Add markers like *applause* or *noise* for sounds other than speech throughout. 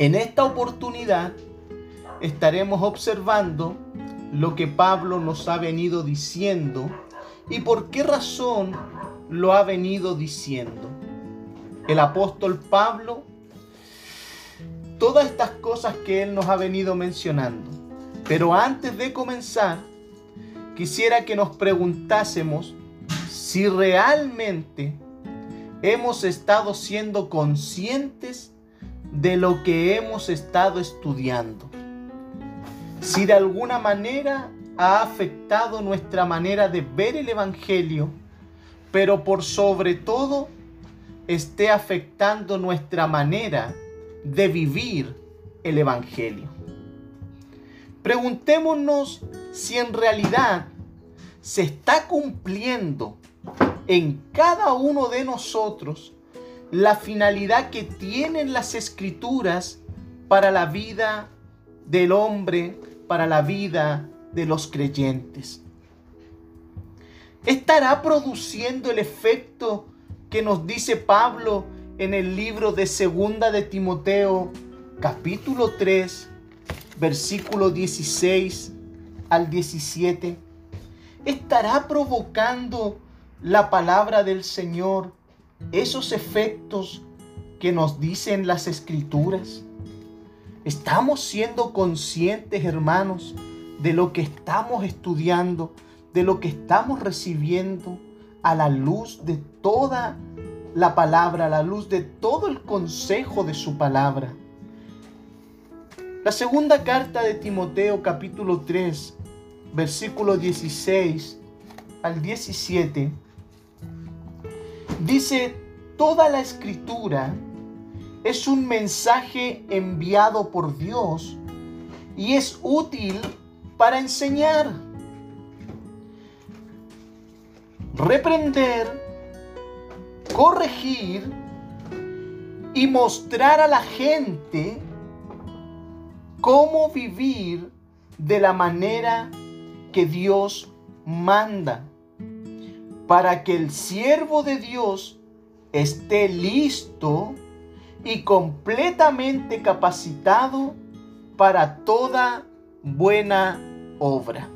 En esta oportunidad estaremos observando lo que Pablo nos ha venido diciendo y por qué razón lo ha venido diciendo. El apóstol Pablo, todas estas cosas que él nos ha venido mencionando. Pero antes de comenzar, quisiera que nos preguntásemos si realmente hemos estado siendo conscientes de lo que hemos estado estudiando. Si de alguna manera ha afectado nuestra manera de ver el Evangelio, pero por sobre todo esté afectando nuestra manera de vivir el Evangelio. Preguntémonos si en realidad se está cumpliendo en cada uno de nosotros la finalidad que tienen las escrituras para la vida del hombre, para la vida de los creyentes. ¿Estará produciendo el efecto que nos dice Pablo en el libro de Segunda de Timoteo, capítulo 3, versículo 16 al 17? ¿Estará provocando la palabra del Señor esos efectos que nos dicen las escrituras? ¿Estamos siendo conscientes, hermanos, de lo que estamos estudiando, de lo que estamos recibiendo a la luz de toda la palabra, a la luz de todo el consejo de su palabra? La segunda carta de Timoteo capítulo 3, versículo 16 al 17 Dice, toda la escritura es un mensaje enviado por Dios y es útil para enseñar, reprender, corregir y mostrar a la gente cómo vivir de la manera que Dios manda para que el siervo de Dios esté listo y completamente capacitado para toda buena obra.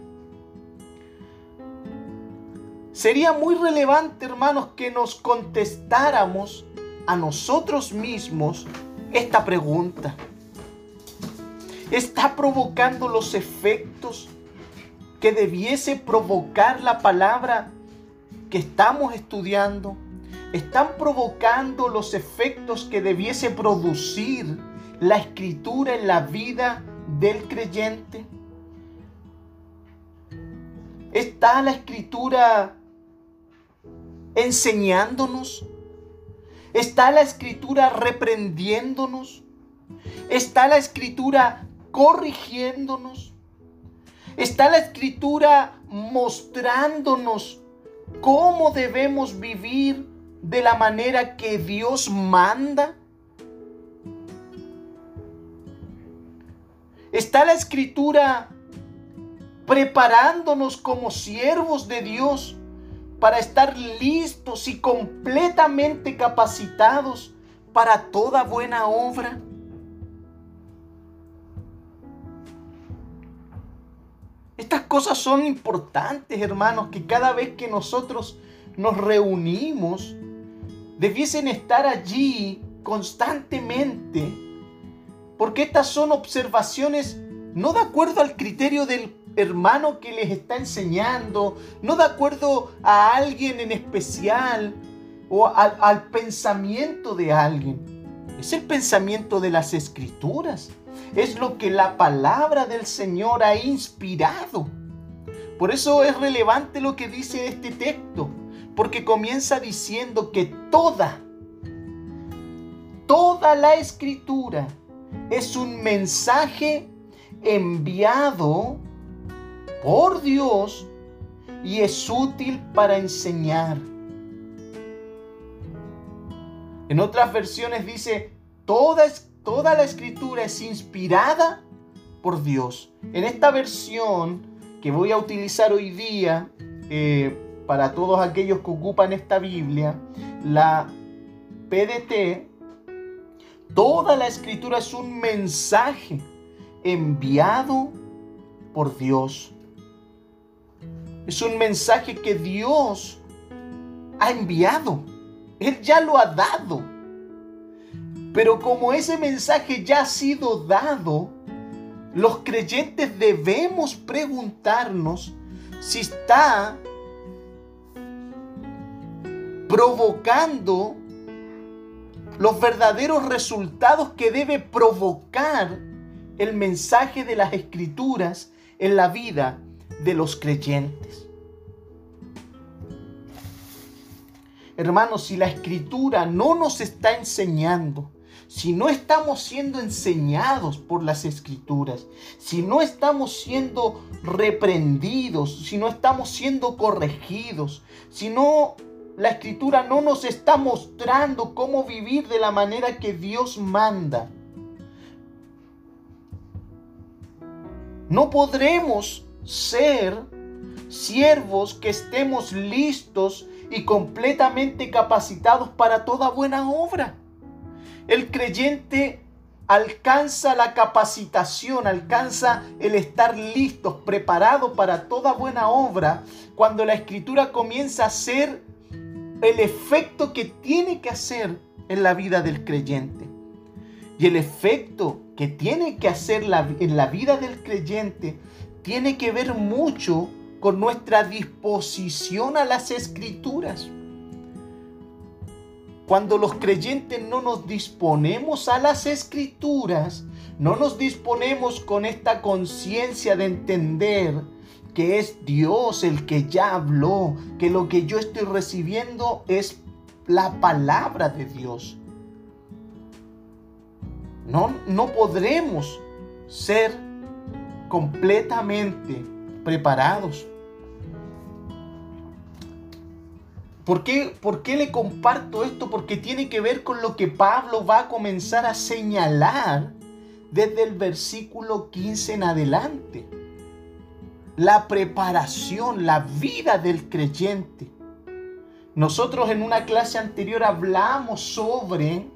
Sería muy relevante, hermanos, que nos contestáramos a nosotros mismos esta pregunta. ¿Está provocando los efectos que debiese provocar la palabra que estamos estudiando están provocando los efectos que debiese producir la escritura en la vida del creyente? ¿Está la escritura enseñándonos? ¿Está la escritura reprendiéndonos? ¿Está la escritura corrigiéndonos? ¿Está la escritura mostrándonos cómo debemos vivir de la manera que Dios manda? ¿Está la escritura preparándonos como siervos de Dios para estar listos y completamente capacitados para toda buena obra? Estas cosas son importantes, hermanos, que cada vez que nosotros nos reunimos, debiesen estar allí constantemente, porque estas son observaciones no de acuerdo al criterio del hermano que les está enseñando, no de acuerdo a alguien en especial o al, pensamiento de alguien. Es el pensamiento de las escrituras es lo que la palabra del Señor ha inspirado. Por eso es relevante lo que dice este texto, porque comienza diciendo que toda, toda la escritura es un mensaje enviado por Dios y es útil para enseñar. En otras versiones dice, toda, toda la escritura es inspirada por Dios. En esta versión que voy a utilizar hoy día eh, para todos aquellos que ocupan esta Biblia, la PDT, Toda la escritura es un mensaje enviado por Dios. Es un mensaje que Dios ha enviado. Él ya lo ha dado. Pero como ese mensaje ya ha sido dado, los creyentes debemos preguntarnos si está provocando los verdaderos resultados que debe provocar el mensaje de las escrituras en la vida de los creyentes. Hermanos, si la escritura no nos está enseñando, si no estamos siendo enseñados por las escrituras, si no estamos siendo reprendidos, si no estamos siendo corregidos, si no la escritura no nos está mostrando cómo vivir de la manera que Dios manda, no podremos ser siervos que estemos listos y completamente capacitados para toda buena obra. El creyente alcanza la capacitación, alcanza el estar listos, preparados para toda buena obra, cuando la escritura comienza a ser el efecto que tiene que hacer en la vida del creyente. Y el efecto que tiene que hacer en la vida del creyente tiene que ver mucho con nuestra disposición a las escrituras. Cuando los creyentes no nos disponemos a las escrituras, no nos disponemos con esta conciencia de entender que es Dios el que ya habló, que lo que yo estoy recibiendo es la palabra de Dios. No, no podremos ser completamente preparados. ¿Por qué, ¿Por qué le comparto esto? Porque tiene que ver con lo que Pablo va a comenzar a señalar desde el versículo 15 en adelante. La preparación, la vida del creyente. Nosotros en una clase anterior hablamos sobre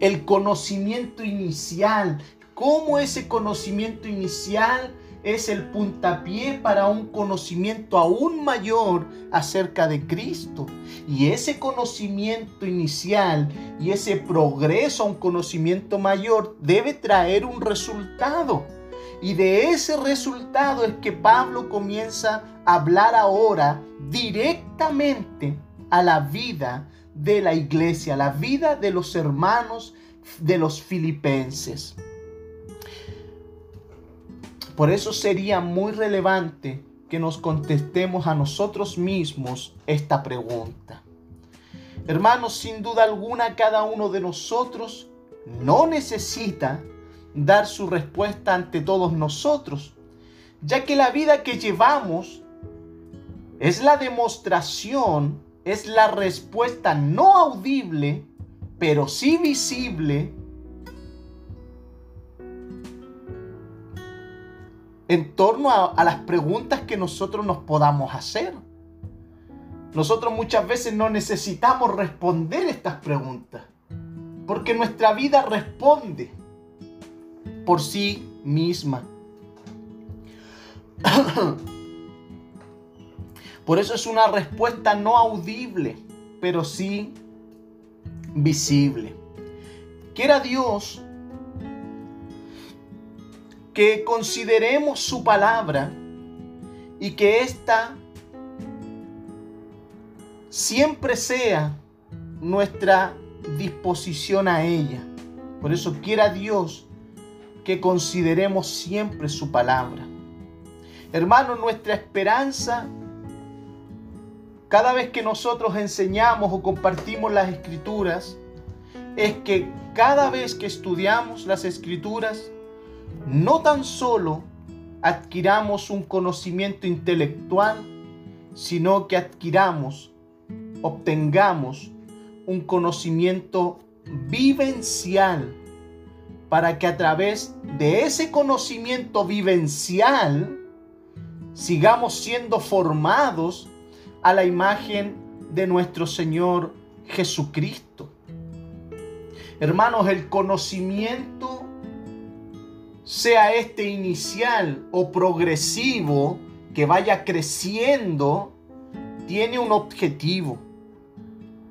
el conocimiento inicial, cómo ese conocimiento inicial es el puntapié para un conocimiento aún mayor acerca de Cristo. Y ese conocimiento inicial y ese progreso a un conocimiento mayor debe traer un resultado. Y de ese resultado es que Pablo comienza a hablar ahora directamente a la vida de la iglesia, a la vida de los hermanos de los filipenses. Por eso sería muy relevante que nos contestemos a nosotros mismos esta pregunta. Hermanos, sin duda alguna cada uno de nosotros no necesita dar su respuesta ante todos nosotros, ya que la vida que llevamos es la demostración, es la respuesta no audible, pero sí visible en torno a, las preguntas que nosotros nos podamos hacer. Nosotros muchas veces no necesitamos responder estas preguntas, porque nuestra vida responde por sí misma. *coughs* Por eso es una respuesta no audible, pero sí visible. Quiera Dios que consideremos su palabra y que ésta siempre sea nuestra disposición a ella. Por eso quiera Dios que consideremos siempre su palabra. Hermano, nuestra esperanza, cada vez que nosotros enseñamos o compartimos las escrituras, es que cada vez que estudiamos las escrituras, no tan solo adquiramos un conocimiento intelectual, sino que adquiramos, obtengamos un conocimiento vivencial para que a través de ese conocimiento vivencial sigamos siendo formados a la imagen de nuestro Señor Jesucristo. Hermanos, el conocimiento, sea este inicial o progresivo, que vaya creciendo, tiene un objetivo.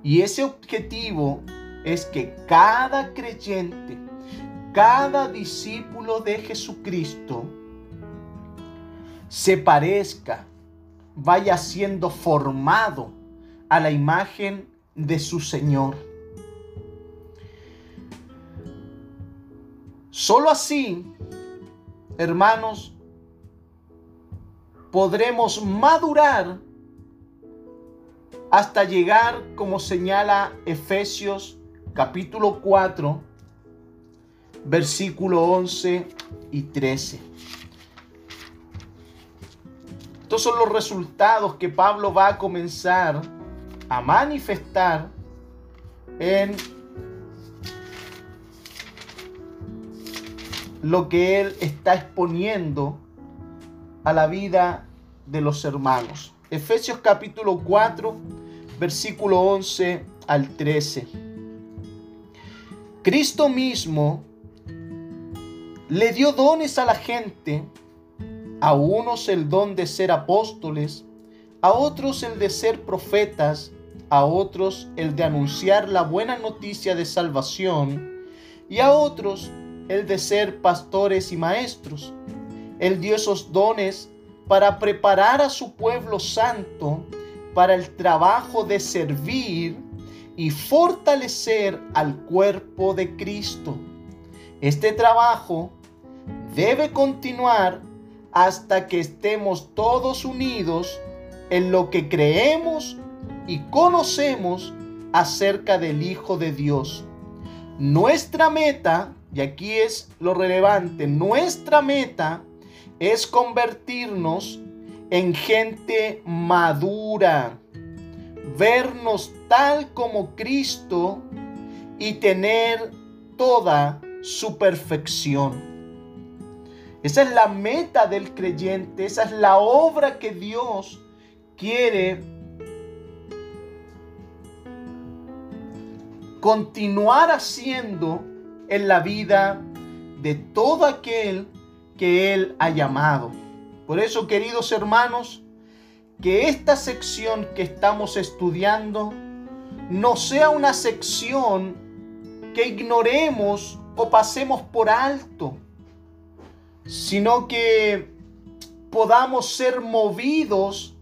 Y ese objetivo es que cada creyente, cada discípulo de Jesucristo, se parezca, vaya siendo formado a la imagen de su Señor. Solo así, hermanos, podremos madurar hasta llegar, como señala Efesios capítulo 4, versículo 11 y 13. Estos son los resultados que Pablo va a comenzar a manifestar en lo que él está exponiendo a la vida de los hermanos. Efesios capítulo 4, versículo 11 al 13. Cristo mismo le dio dones a la gente, a unos el don de ser apóstoles, a otros el de ser profetas, a otros el de anunciar la buena noticia de salvación, y a otros el de ser pastores y maestros. Él dio esos dones para preparar a su pueblo santo para el trabajo de servir y fortalecer al cuerpo de Cristo. Este trabajo debe continuar hasta que estemos todos unidos en lo que creemos y conocemos acerca del Hijo de Dios. Nuestra meta y aquí es lo relevante, nuestra meta es convertirnos en gente madura, vernos tal como Cristo y tener toda su perfección. Esa es la meta del creyente, esa es la obra que Dios quiere continuar haciendo en la vida de todo aquel que Él ha llamado. Por eso, queridos hermanos, que esta sección que estamos estudiando no sea una sección que ignoremos o pasemos por alto, sino que podamos ser movidos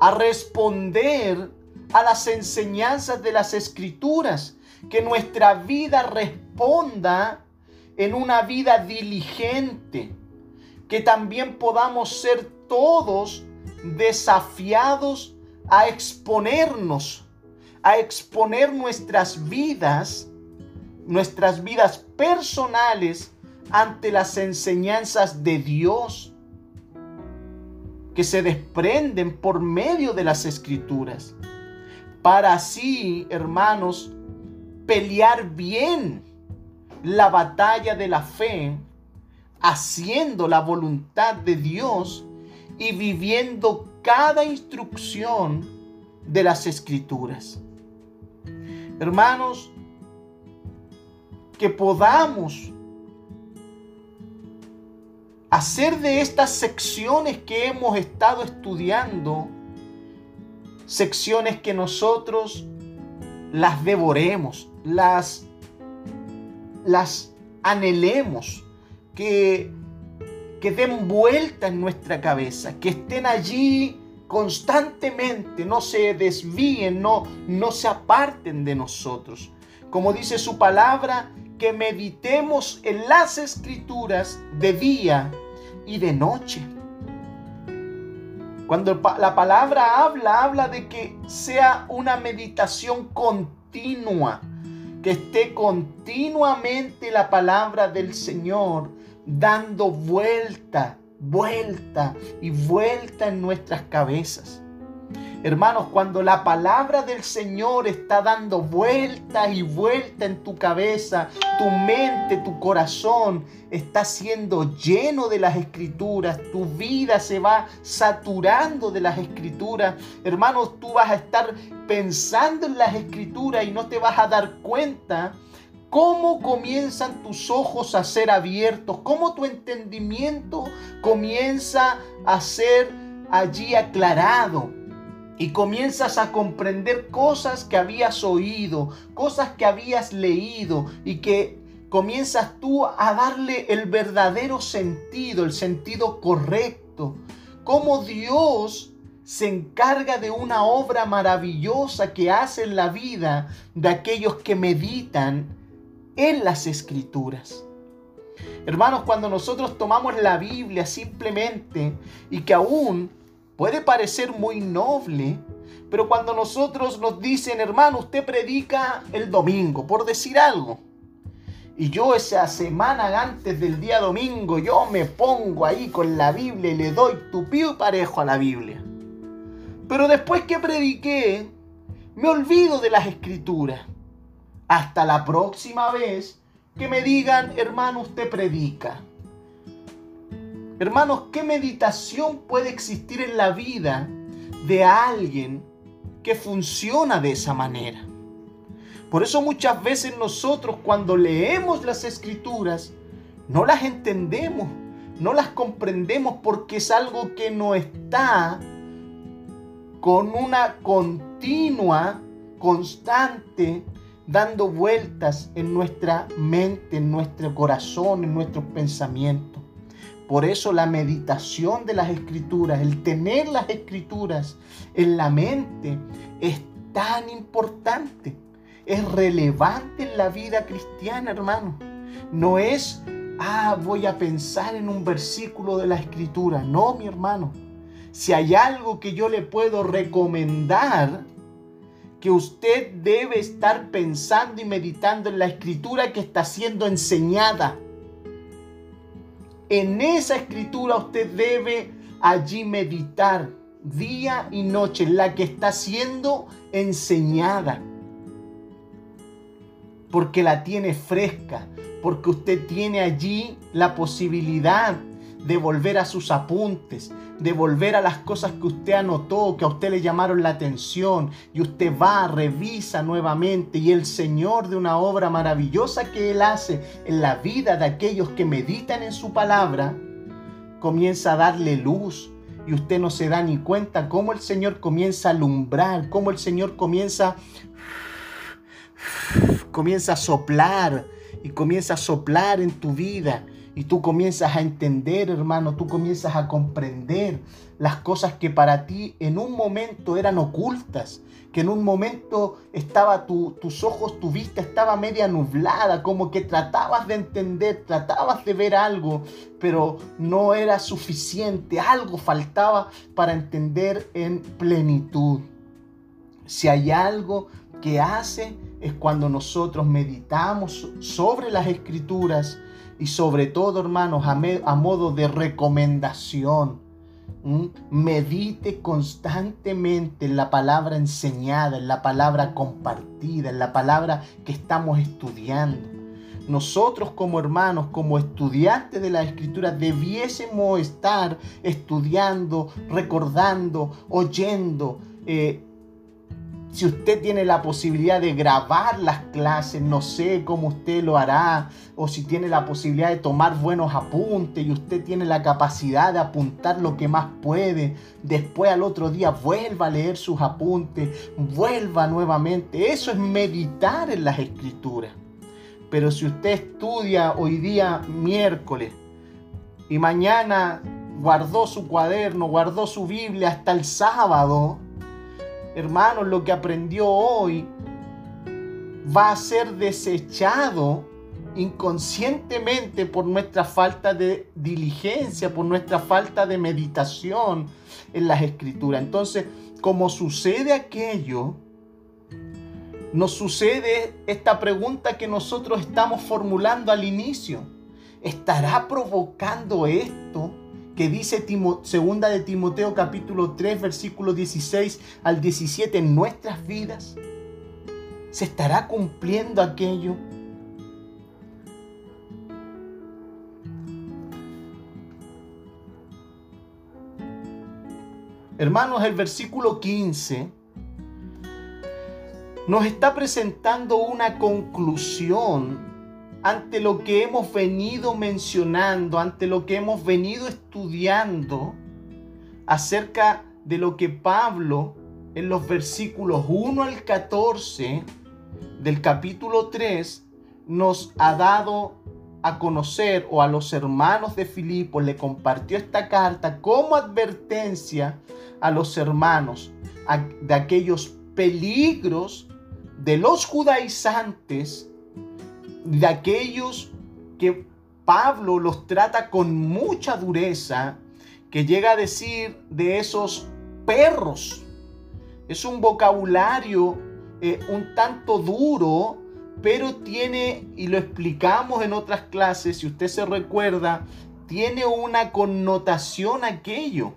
a responder a las enseñanzas de las escrituras que nuestra vida responda en una vida diligente, que también podamos ser todos desafiados a exponernos, a exponer nuestras vidas, nuestras vidas personales ante las enseñanzas de Dios que se desprenden por medio de las escrituras. Para así, hermanos, pelear bien la batalla de la fe, haciendo la voluntad de Dios y viviendo cada instrucción de las escrituras. Hermanos, que podamos hacer de estas secciones que hemos estado estudiando, secciones que nosotros las devoremos, las, las anhelemos, que, que den vuelta en nuestra cabeza, que estén allí constantemente, no se desvíen, no, no se aparten de nosotros. Como dice su palabra, que meditemos en las escrituras de día y de noche. Cuando la palabra habla, habla de que sea una meditación continua, que esté continuamente la palabra del Señor dando vuelta, vuelta y vuelta en nuestras cabezas. Hermanos, cuando la palabra del Señor está dando vuelta y vuelta en tu cabeza, tu mente, tu corazón está siendo lleno de las escrituras, tu vida se va saturando de las escrituras. Hermanos, tú vas a estar pensando en las escrituras y no te vas a dar cuenta cómo comienzan tus ojos a ser abiertos, cómo tu entendimiento comienza a ser allí aclarado y comienzas a comprender cosas que habías oído, cosas que habías leído y que comienzas tú a darle el verdadero sentido, el sentido correcto. Cómo Dios se encarga de una obra maravillosa que hace en la vida de aquellos que meditan en las escrituras. Hermanos, cuando nosotros tomamos la Biblia simplemente y que aún puede parecer muy noble, pero cuando nosotros nos dicen, hermano, usted predica el domingo, por decir algo, y yo esa semana antes del día domingo, yo me pongo ahí con la Biblia y le doy tupido y parejo a la Biblia. Pero después que prediqué, me olvido de las escrituras. Hasta la próxima vez que me digan, hermano, usted predica. Hermanos, ¿qué meditación puede existir en la vida de alguien que funciona de esa manera? Por eso muchas veces nosotros cuando leemos las escrituras no las entendemos, no las comprendemos porque es algo que no está con una continua, constante dando vueltas en nuestra mente, en nuestro corazón, en nuestros pensamientos. Por eso la meditación de las escrituras, el tener las escrituras en la mente es tan importante, es relevante en la vida cristiana, hermano. No es, ah, voy a pensar en un versículo de la escritura. No, mi hermano. Si hay algo que yo le puedo recomendar, que usted debe estar pensando y meditando en la escritura que está siendo enseñada. En esa escritura usted debe allí meditar día y noche, la que está siendo enseñada. Porque la tiene fresca, porque usted tiene allí la posibilidad de volver a sus apuntes, de volver a las cosas que usted anotó, que a usted le llamaron la atención, y usted va, revisa nuevamente, y el Señor de una obra maravillosa que Él hace en la vida de aquellos que meditan en su palabra, comienza a darle luz, y usted no se da ni cuenta cómo el Señor comienza a alumbrar, cómo el Señor comienza, comienza a soplar, y comienza a soplar en tu vida y tú comienzas a entender, hermano, tú comienzas a comprender las cosas que para ti en un momento eran ocultas, que en un momento estaba tus ojos, tu vista estaba media nublada, como que tratabas de entender, tratabas de ver algo, pero no era suficiente, algo faltaba para entender en plenitud. Si hay algo que hace es cuando nosotros meditamos sobre las escrituras, y sobre todo, hermanos, a, modo de recomendación, medite constantemente en la palabra enseñada, en la palabra compartida, en la palabra que estamos estudiando. Nosotros como hermanos, como estudiantes de la escritura, debiésemos estar estudiando, recordando, oyendo, eh, si usted tiene la posibilidad de grabar las clases, no sé cómo usted lo hará, o si tiene la posibilidad de tomar buenos apuntes y usted tiene la capacidad de apuntar lo que más puede, después al otro día vuelva a leer sus apuntes, vuelva nuevamente. Eso es meditar en las escrituras. Pero si usted estudia hoy día miércoles y mañana guardó su cuaderno, guardó su Biblia hasta el sábado, hermanos, lo que aprendió hoy va a ser desechado inconscientemente por nuestra falta de diligencia, por nuestra falta de meditación en las escrituras. Entonces, como sucede aquello, nos sucede esta pregunta que nosotros estamos formulando al inicio. ¿Estará provocando esto que dice segunda de Timoteo capítulo 3 versículo 16 al 17 en nuestras vidas? ¿Se estará cumpliendo aquello? Hermanos, el versículo 15 nos está presentando una conclusión ante lo que hemos venido mencionando, ante lo que hemos venido estudiando acerca de lo que Pablo en los versículos 1 al 14 del capítulo 3 nos ha dado a conocer o a los hermanos de Filipo le compartió esta carta como advertencia a los hermanos de aquellos peligros de los judaizantes, de aquellos que Pablo los trata con mucha dureza, que llega a decir de esos perros. Es un vocabulario eh, un tanto duro, pero tiene, y lo explicamos en otras clases, si usted se recuerda, tiene una connotación aquello.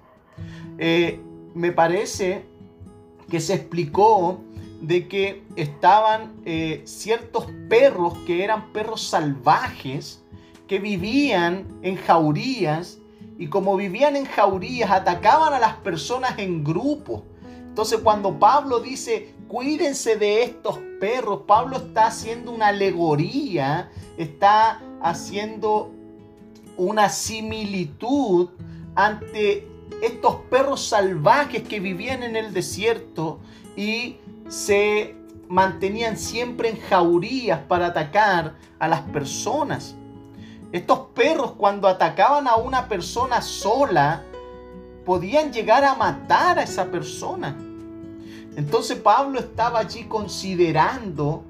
Eh, me parece que se explicó de que estaban eh, ciertos perros que eran perros salvajes, que vivían en jaurías, y como vivían en jaurías, atacaban a las personas en grupo. Entonces cuando Pablo dice, cuídense de estos perros, Pablo está haciendo una alegoría, está haciendo una similitud ante estos perros salvajes que vivían en el desierto y se mantenían siempre en jaurías para atacar a las personas. Estos perros cuando atacaban a una persona sola, podían llegar a matar a esa persona. Entonces Pablo estaba allí considerando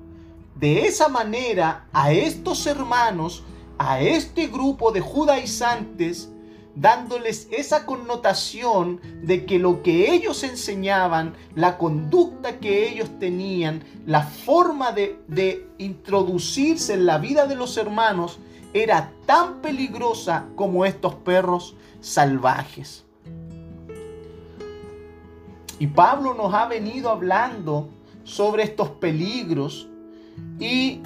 de esa manera a estos hermanos, a este grupo de judaizantes, dándoles esa connotación de que lo que ellos enseñaban, la conducta que ellos tenían, la forma de, de introducirse en la vida de los hermanos, era tan peligrosa como estos perros salvajes. Y Pablo nos ha venido hablando sobre estos peligros y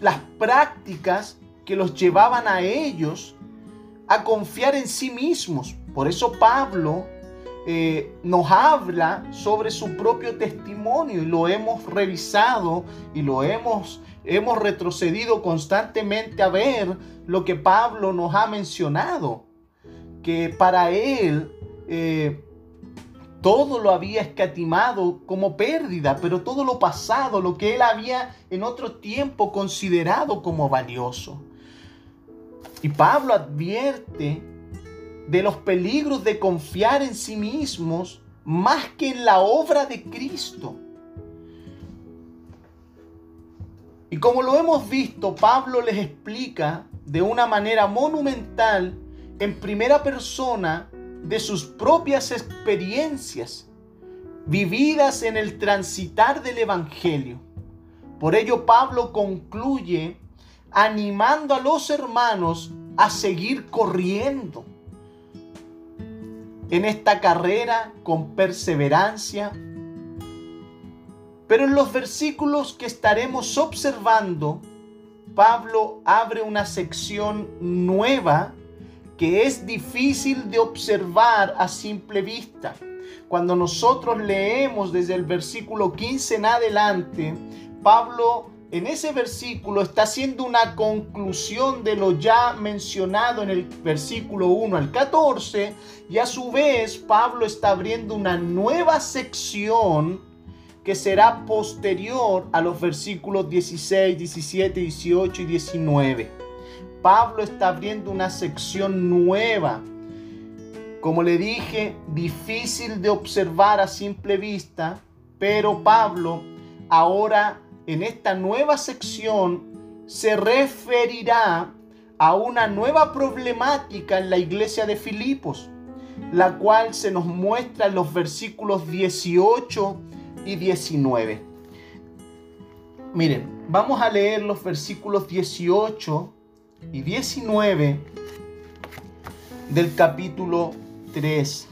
las prácticas que los llevaban a ellos a confiar en sí mismos. Por eso Pablo eh, nos habla sobre su propio testimonio y lo hemos revisado y lo hemos, hemos retrocedido constantemente a ver lo que Pablo nos ha mencionado. Que para él eh, todo lo había escatimado como pérdida, pero todo lo pasado, lo que él había en otro tiempo considerado como valioso. Y Pablo advierte de los peligros de confiar en sí mismos más que en la obra de Cristo. Y como lo hemos visto, Pablo les explica de una manera monumental en primera persona de sus propias experiencias vividas en el transitar del Evangelio. Por ello Pablo concluye animando a los hermanos a seguir corriendo en esta carrera con perseverancia. Pero en los versículos que estaremos observando, Pablo abre una sección nueva que es difícil de observar a simple vista. Cuando nosotros leemos desde el versículo 15 en adelante, Pablo en ese versículo está haciendo una conclusión de lo ya mencionado en el versículo 1 al 14 y a su vez Pablo está abriendo una nueva sección que será posterior a los versículos 16, 17, 18 y 19. Pablo está abriendo una sección nueva. Como le dije, difícil de observar a simple vista, pero Pablo ahora en esta nueva sección se referirá a una nueva problemática en la iglesia de Filipos, la cual se nos muestra en los versículos 18 y 19. Miren, vamos a leer los versículos 18 y 19 del capítulo 3.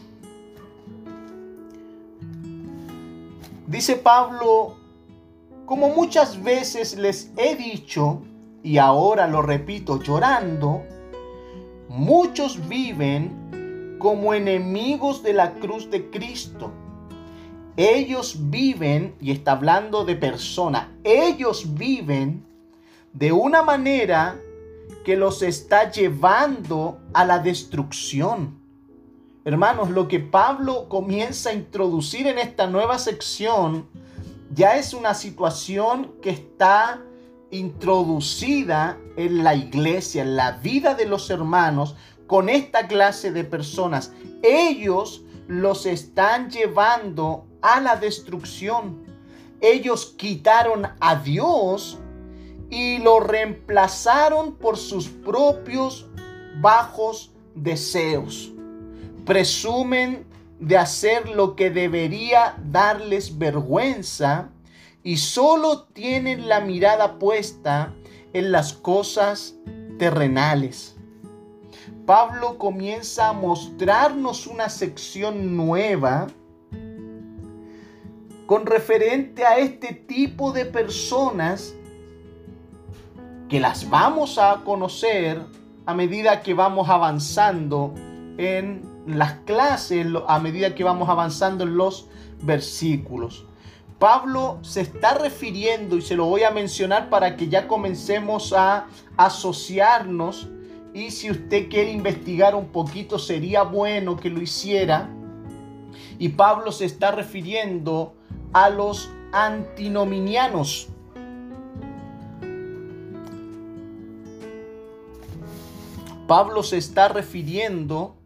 Dice Pablo como muchas veces les he dicho, y ahora lo repito llorando, muchos viven como enemigos de la cruz de Cristo ellos viven, y está hablando de persona, ellos viven de una manera que los está llevando a la destrucción. Hermanos, lo que Pablo comienza a introducir en esta nueva sección ya es una situación que está introducida en la iglesia, en la vida de los hermanos, con esta clase de personas. Ellos los están llevando a la destrucción. Ellos quitaron a Dios y lo reemplazaron por sus propios bajos deseos. Presumen de hacer lo que debería darles vergüenza y solo tienen la mirada puesta en las cosas terrenales. Pablo comienza a mostrarnos una sección nueva con referente a este tipo de personas que las vamos a conocer a medida que vamos avanzando en las clases, a medida que vamos avanzando en los versículos. Pablo se está refiriendo, y se lo voy a mencionar para que ya comencemos a asociarnos, y si usted quiere investigar un poquito, sería bueno que lo hiciera. Y Pablo se está refiriendo a los antinominianos. Pablo se está refiriendo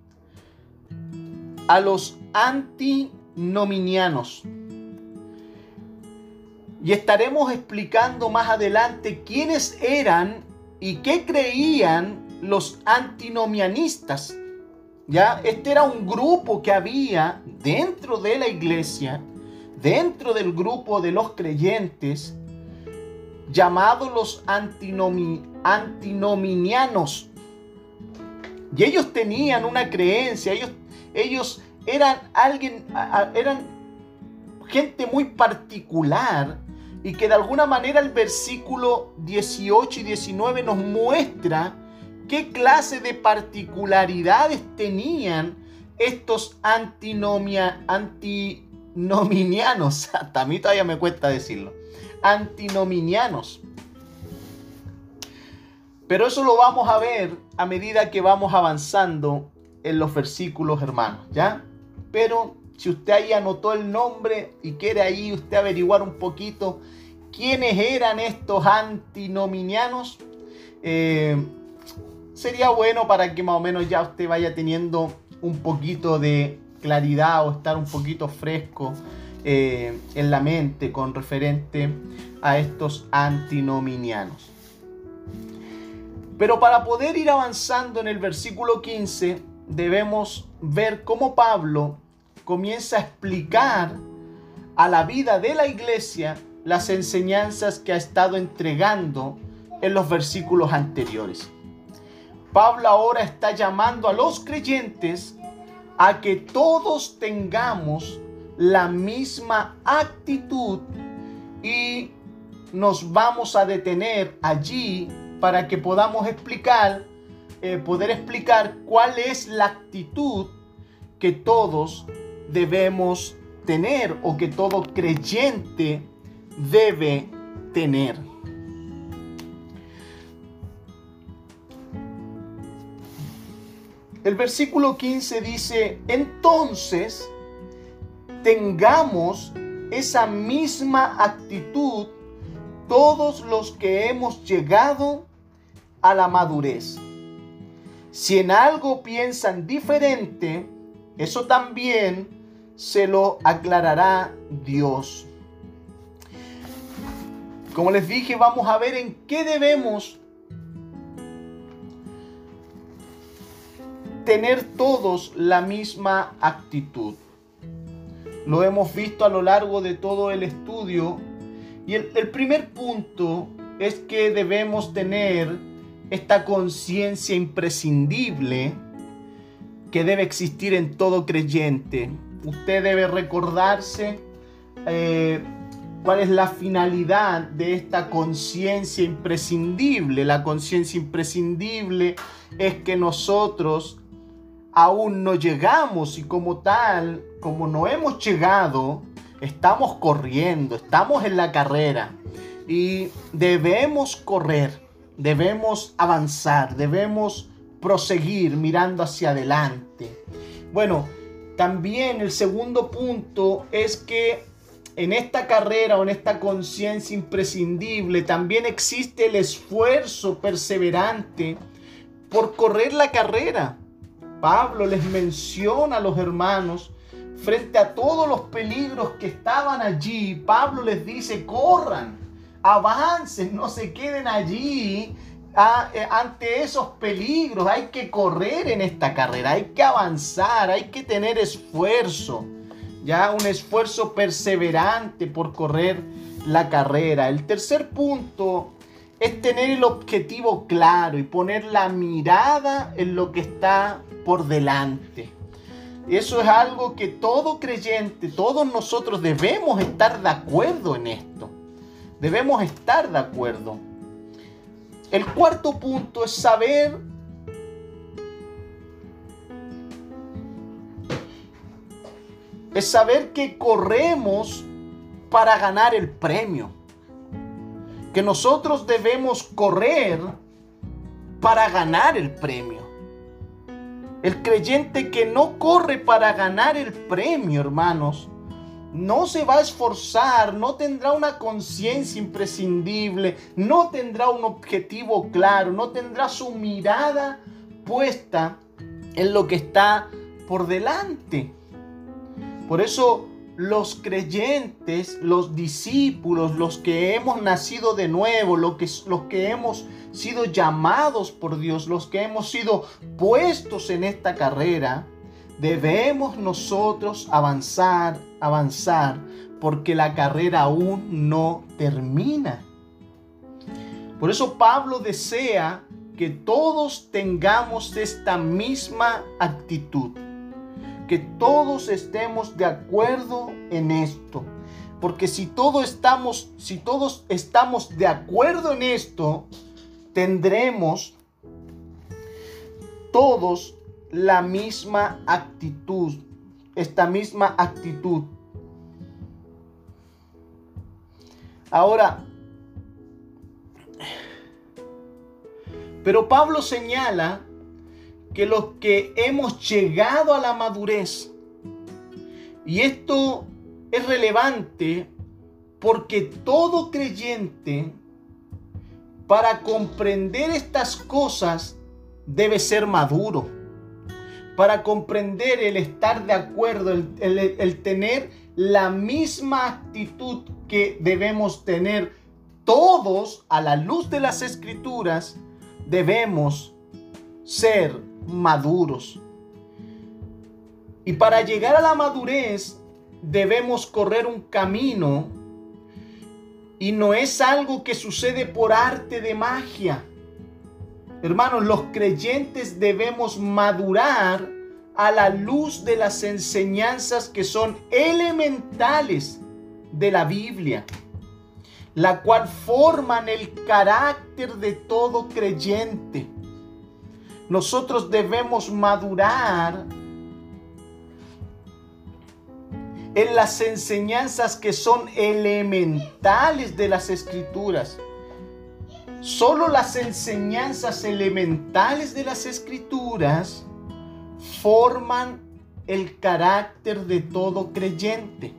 a los antinominianos. Y estaremos explicando más adelante quiénes eran y qué creían los antinomianistas. Ya, este era un grupo que había dentro de la iglesia dentro del grupo de los creyentes llamados los antinominianos. Y ellos tenían una creencia, ellos, ellos eran alguien, eran gente muy particular y que de alguna manera el versículo 18 y 19 nos muestra qué clase de particularidades tenían estos antinomia, anti, antinominianos, *laughs* hasta a mí todavía me cuesta decirlo, antinominianos. Pero eso lo vamos a ver a medida que vamos avanzando en los versículos, hermanos, ¿ya? Pero si usted ahí anotó el nombre y quiere ahí usted averiguar un poquito quiénes eran estos antinominianos, eh, sería bueno para que más o menos ya usted vaya teniendo un poquito de claridad o estar un poquito fresco eh, en la mente con referente a estos antinominianos. Pero para poder ir avanzando en el versículo 15, debemos ver cómo Pablo comienza a explicar a la vida de la iglesia las enseñanzas que ha estado entregando en los versículos anteriores. Pablo ahora está llamando a los creyentes a que todos tengamos la misma actitud y nos vamos a detener allí para que podamos explicar, eh, poder explicar cuál es la actitud que todos debemos tener o que todo creyente debe tener. El versículo 15 dice, entonces tengamos esa misma actitud todos los que hemos llegado a la madurez. Si en algo piensan diferente, eso también se lo aclarará Dios. Como les dije, vamos a ver en qué debemos tener todos la misma actitud. Lo hemos visto a lo largo de todo el estudio y el, primer punto es que debemos tener esta conciencia imprescindible que debe existir en todo creyente. Usted debe recordarse eh, cuál es la finalidad de esta conciencia imprescindible. La conciencia imprescindible es que nosotros aún no llegamos y como tal, como no hemos llegado, estamos corriendo, estamos en la carrera y debemos correr, debemos avanzar, debemos proseguir mirando hacia adelante. Bueno, también el segundo punto es que en esta carrera o en esta conciencia imprescindible también existe el esfuerzo perseverante por correr la carrera. Pablo les menciona a los hermanos frente a todos los peligros que estaban allí. Pablo les dice, corran, avancen, no se queden allí eh, ante esos peligros. Hay que correr en esta carrera, hay que avanzar, hay que tener esfuerzo ya un esfuerzo perseverante por correr la carrera. El tercer punto es tener el objetivo claro y poner la mirada en lo que está por delante. Eso es algo que todo creyente, todos nosotros debemos estar de acuerdo en esto. Debemos estar de acuerdo. El cuarto punto es saber es saber que corremos para ganar el premio. Que nosotros debemos correr para ganar el premio. El creyente que no corre para ganar el premio, hermanos, no se va a esforzar, no tendrá una conciencia imprescindible, no tendrá un objetivo claro, no tendrá su mirada puesta en lo que está por delante. Por eso los creyentes, los discípulos, los que hemos nacido de nuevo, los que, hemos sido llamados por Dios, los que hemos sido puestos en esta carrera, debemos nosotros avanzar, avanzar, porque la carrera aún no termina. Por eso Pablo desea que todos tengamos esta misma actitud que todos estemos de acuerdo en esto. Porque si todos estamos, si todos estamos de acuerdo en esto, tendremos todos la misma actitud, esta misma actitud. Ahora, pero Pablo señala que los que hemos llegado a la madurez, y esto es relevante porque todo creyente, para comprender estas cosas, debe ser maduro. Para comprender el estar de acuerdo, el, tener la misma actitud que debemos tener todos a la luz de las escrituras, debemos ser maduros. Y para llegar a la madurez debemos correr un camino y no es algo que sucede por arte de magia. Hermanos, los creyentes debemos madurar a la luz de las enseñanzas que son elementales de la Biblia, la cual forman el carácter de todo creyente nosotros debemos madurar en las enseñanzas que son elementales de las escrituras. Solo las enseñanzas elementales de las escrituras forman el carácter de todo creyente.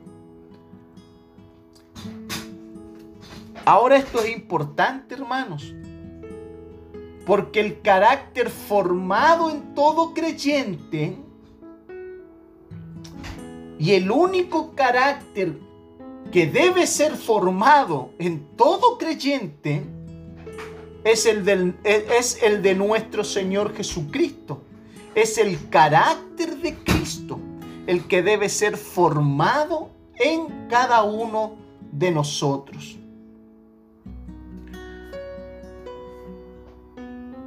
Ahora esto es importante, hermanos. Porque el carácter formado en todo creyente y el único carácter que debe ser formado en todo creyente es el, es el de nuestro Señor Jesucristo. Es el carácter de Cristo el que debe ser formado en cada uno de nosotros.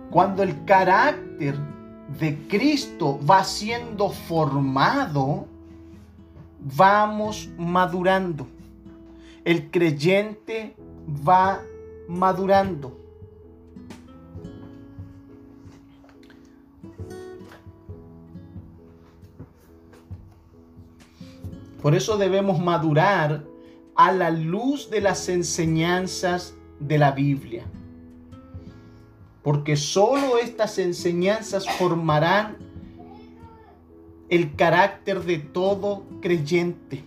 Cuando el carácter de Cristo va siendo formado, vamos madurando. El creyente va madurando. Por eso debemos madurar a la luz de las enseñanzas de la Biblia. Porque solo estas enseñanzas formarán el carácter de todo creyente.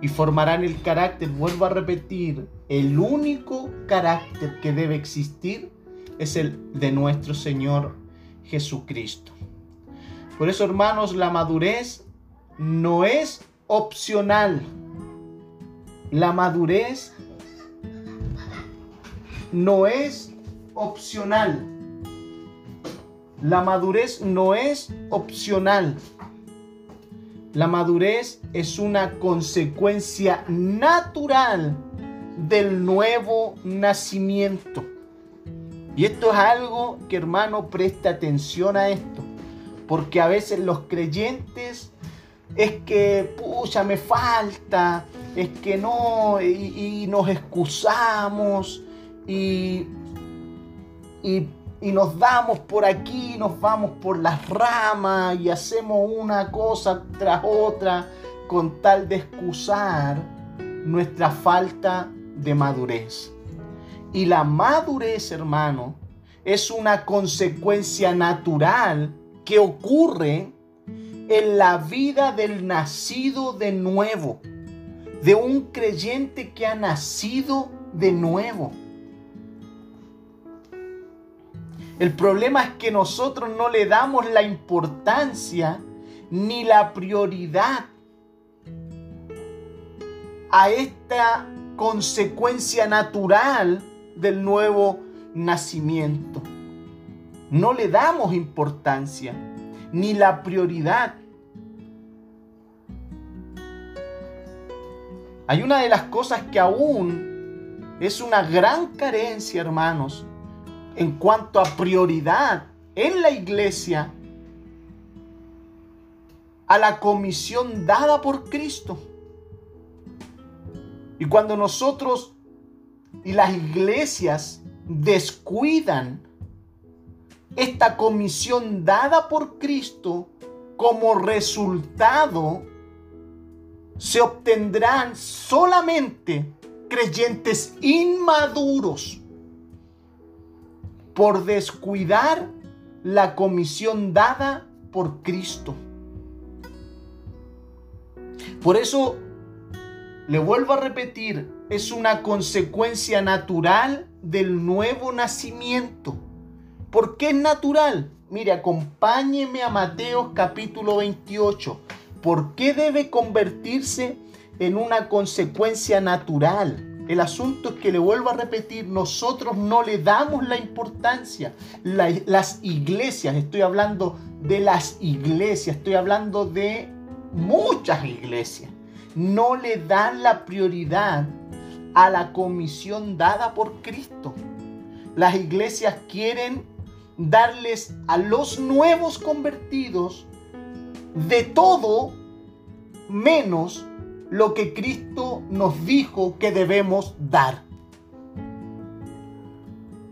Y formarán el carácter, vuelvo a repetir, el único carácter que debe existir es el de nuestro Señor Jesucristo. Por eso, hermanos, la madurez no es opcional. La madurez no es opcional. La madurez no es opcional. La madurez es una consecuencia natural del nuevo nacimiento. Y esto es algo que hermano presta atención a esto. Porque a veces los creyentes es que, pucha, me falta, es que no, y, nos excusamos y, y y nos damos por aquí, nos vamos por las ramas y hacemos una cosa tras otra con tal de excusar nuestra falta de madurez. Y la madurez, hermano, es una consecuencia natural que ocurre en la vida del nacido de nuevo, de un creyente que ha nacido de nuevo. El problema es que nosotros no le damos la importancia ni la prioridad a esta consecuencia natural del nuevo nacimiento. No le damos importancia ni la prioridad. Hay una de las cosas que aún es una gran carencia, hermanos, en cuanto a prioridad en la iglesia a la comisión dada por Cristo. Y cuando nosotros y las iglesias descuidan esta comisión dada por Cristo, como resultado se obtendrán solamente creyentes inmaduros por descuidar la comisión dada por Cristo. Por eso, le vuelvo a repetir, es una consecuencia natural del nuevo nacimiento. ¿Por qué es natural? Mire, acompáñeme a Mateo capítulo 28. ¿Por qué debe convertirse en una consecuencia natural? El asunto es que le vuelvo a repetir, nosotros no le damos la importancia. las iglesias, estoy hablando de las iglesias, estoy hablando de muchas iglesias, no le dan la prioridad a la comisión dada por Cristo. Las iglesias quieren darles a los nuevos convertidos de todo menos lo que Cristo nos dijo que debemos dar.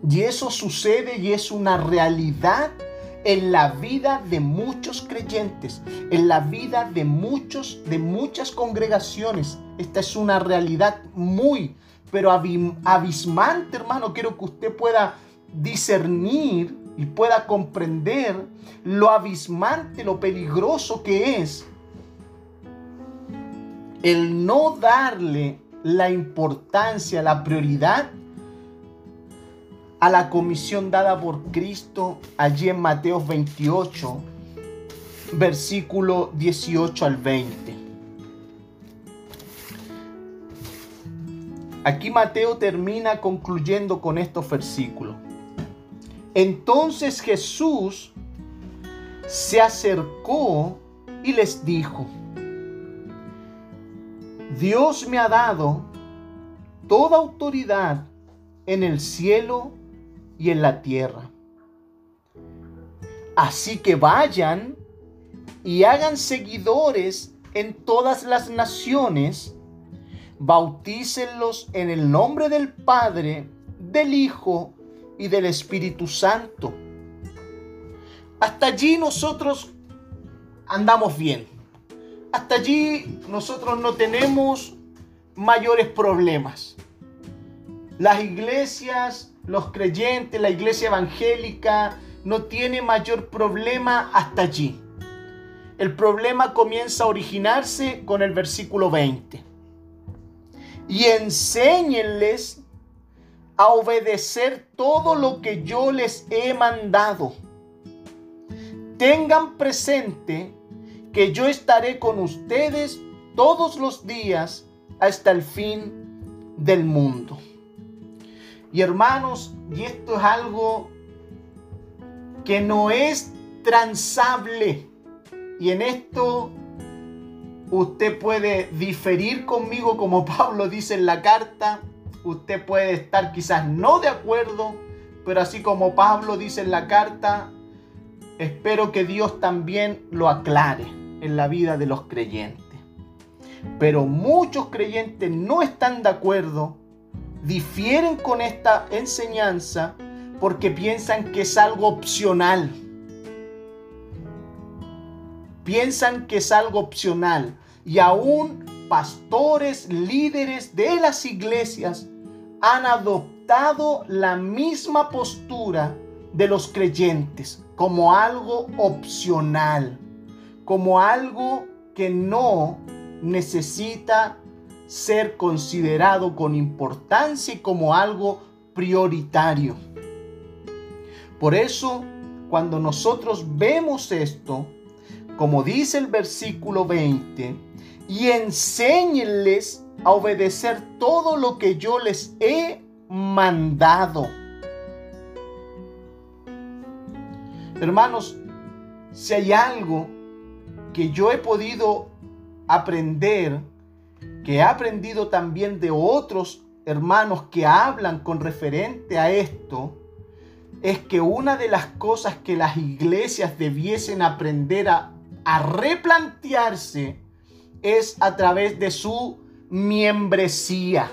Y eso sucede y es una realidad en la vida de muchos creyentes, en la vida de muchos de muchas congregaciones. Esta es una realidad muy pero abismante, hermano. Quiero que usted pueda discernir y pueda comprender lo abismante, lo peligroso que es el no darle la importancia, la prioridad a la comisión dada por Cristo allí en Mateo 28, versículo 18 al 20. Aquí Mateo termina concluyendo con estos versículos. Entonces Jesús se acercó y les dijo, Dios me ha dado toda autoridad en el cielo y en la tierra. Así que vayan y hagan seguidores en todas las naciones, bautícenlos en el nombre del Padre, del Hijo y del Espíritu Santo. Hasta allí nosotros andamos bien. hasta allí nosotros no tenemos mayores problemas. Las iglesias, los creyentes, la iglesia evangélica no tiene mayor problema hasta allí. El problema comienza a originarse con el versículo 20. Y enséñenles a obedecer todo lo que yo les he mandado. Tengan presente que yo estaré con ustedes todos los días hasta el fin del mundo. Y hermanos, y esto es algo que no es transable. Y en esto usted puede diferir conmigo como Pablo dice en la carta. Usted puede estar quizás no de acuerdo, pero así como Pablo dice en la carta, espero que Dios también lo aclare en la vida de los creyentes. Pero muchos creyentes no están de acuerdo, difieren con esta enseñanza porque piensan que es algo opcional. Piensan que es algo opcional. Y aún pastores, líderes de las iglesias han adoptado la misma postura de los creyentes como algo opcional como algo que no necesita ser considerado con importancia y como algo prioritario. Por eso, cuando nosotros vemos esto, como dice el versículo 20, y enséñenles a obedecer todo lo que yo les he mandado. Hermanos, si hay algo que yo he podido aprender, que he aprendido también de otros hermanos que hablan con referente a esto, es que una de las cosas que las iglesias debiesen aprender a, a replantearse es a través de su membresía.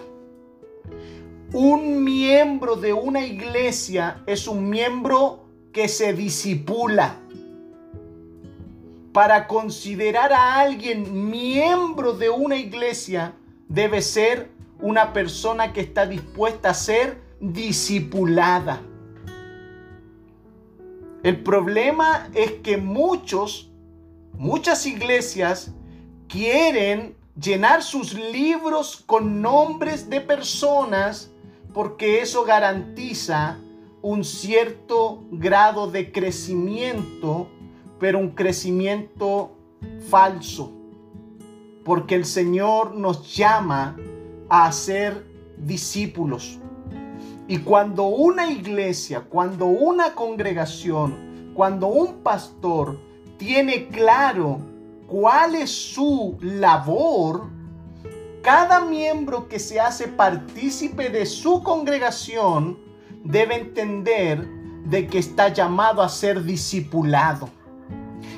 Un miembro de una iglesia es un miembro que se disipula para considerar a alguien miembro de una iglesia, debe ser una persona que está dispuesta a ser discipulada. El problema es que muchos, muchas iglesias quieren llenar sus libros con nombres de personas porque eso garantiza un cierto grado de crecimiento pero un crecimiento falso, porque el Señor nos llama a ser discípulos. Y cuando una iglesia, cuando una congregación, cuando un pastor tiene claro cuál es su labor, cada miembro que se hace partícipe de su congregación debe entender de que está llamado a ser discipulado.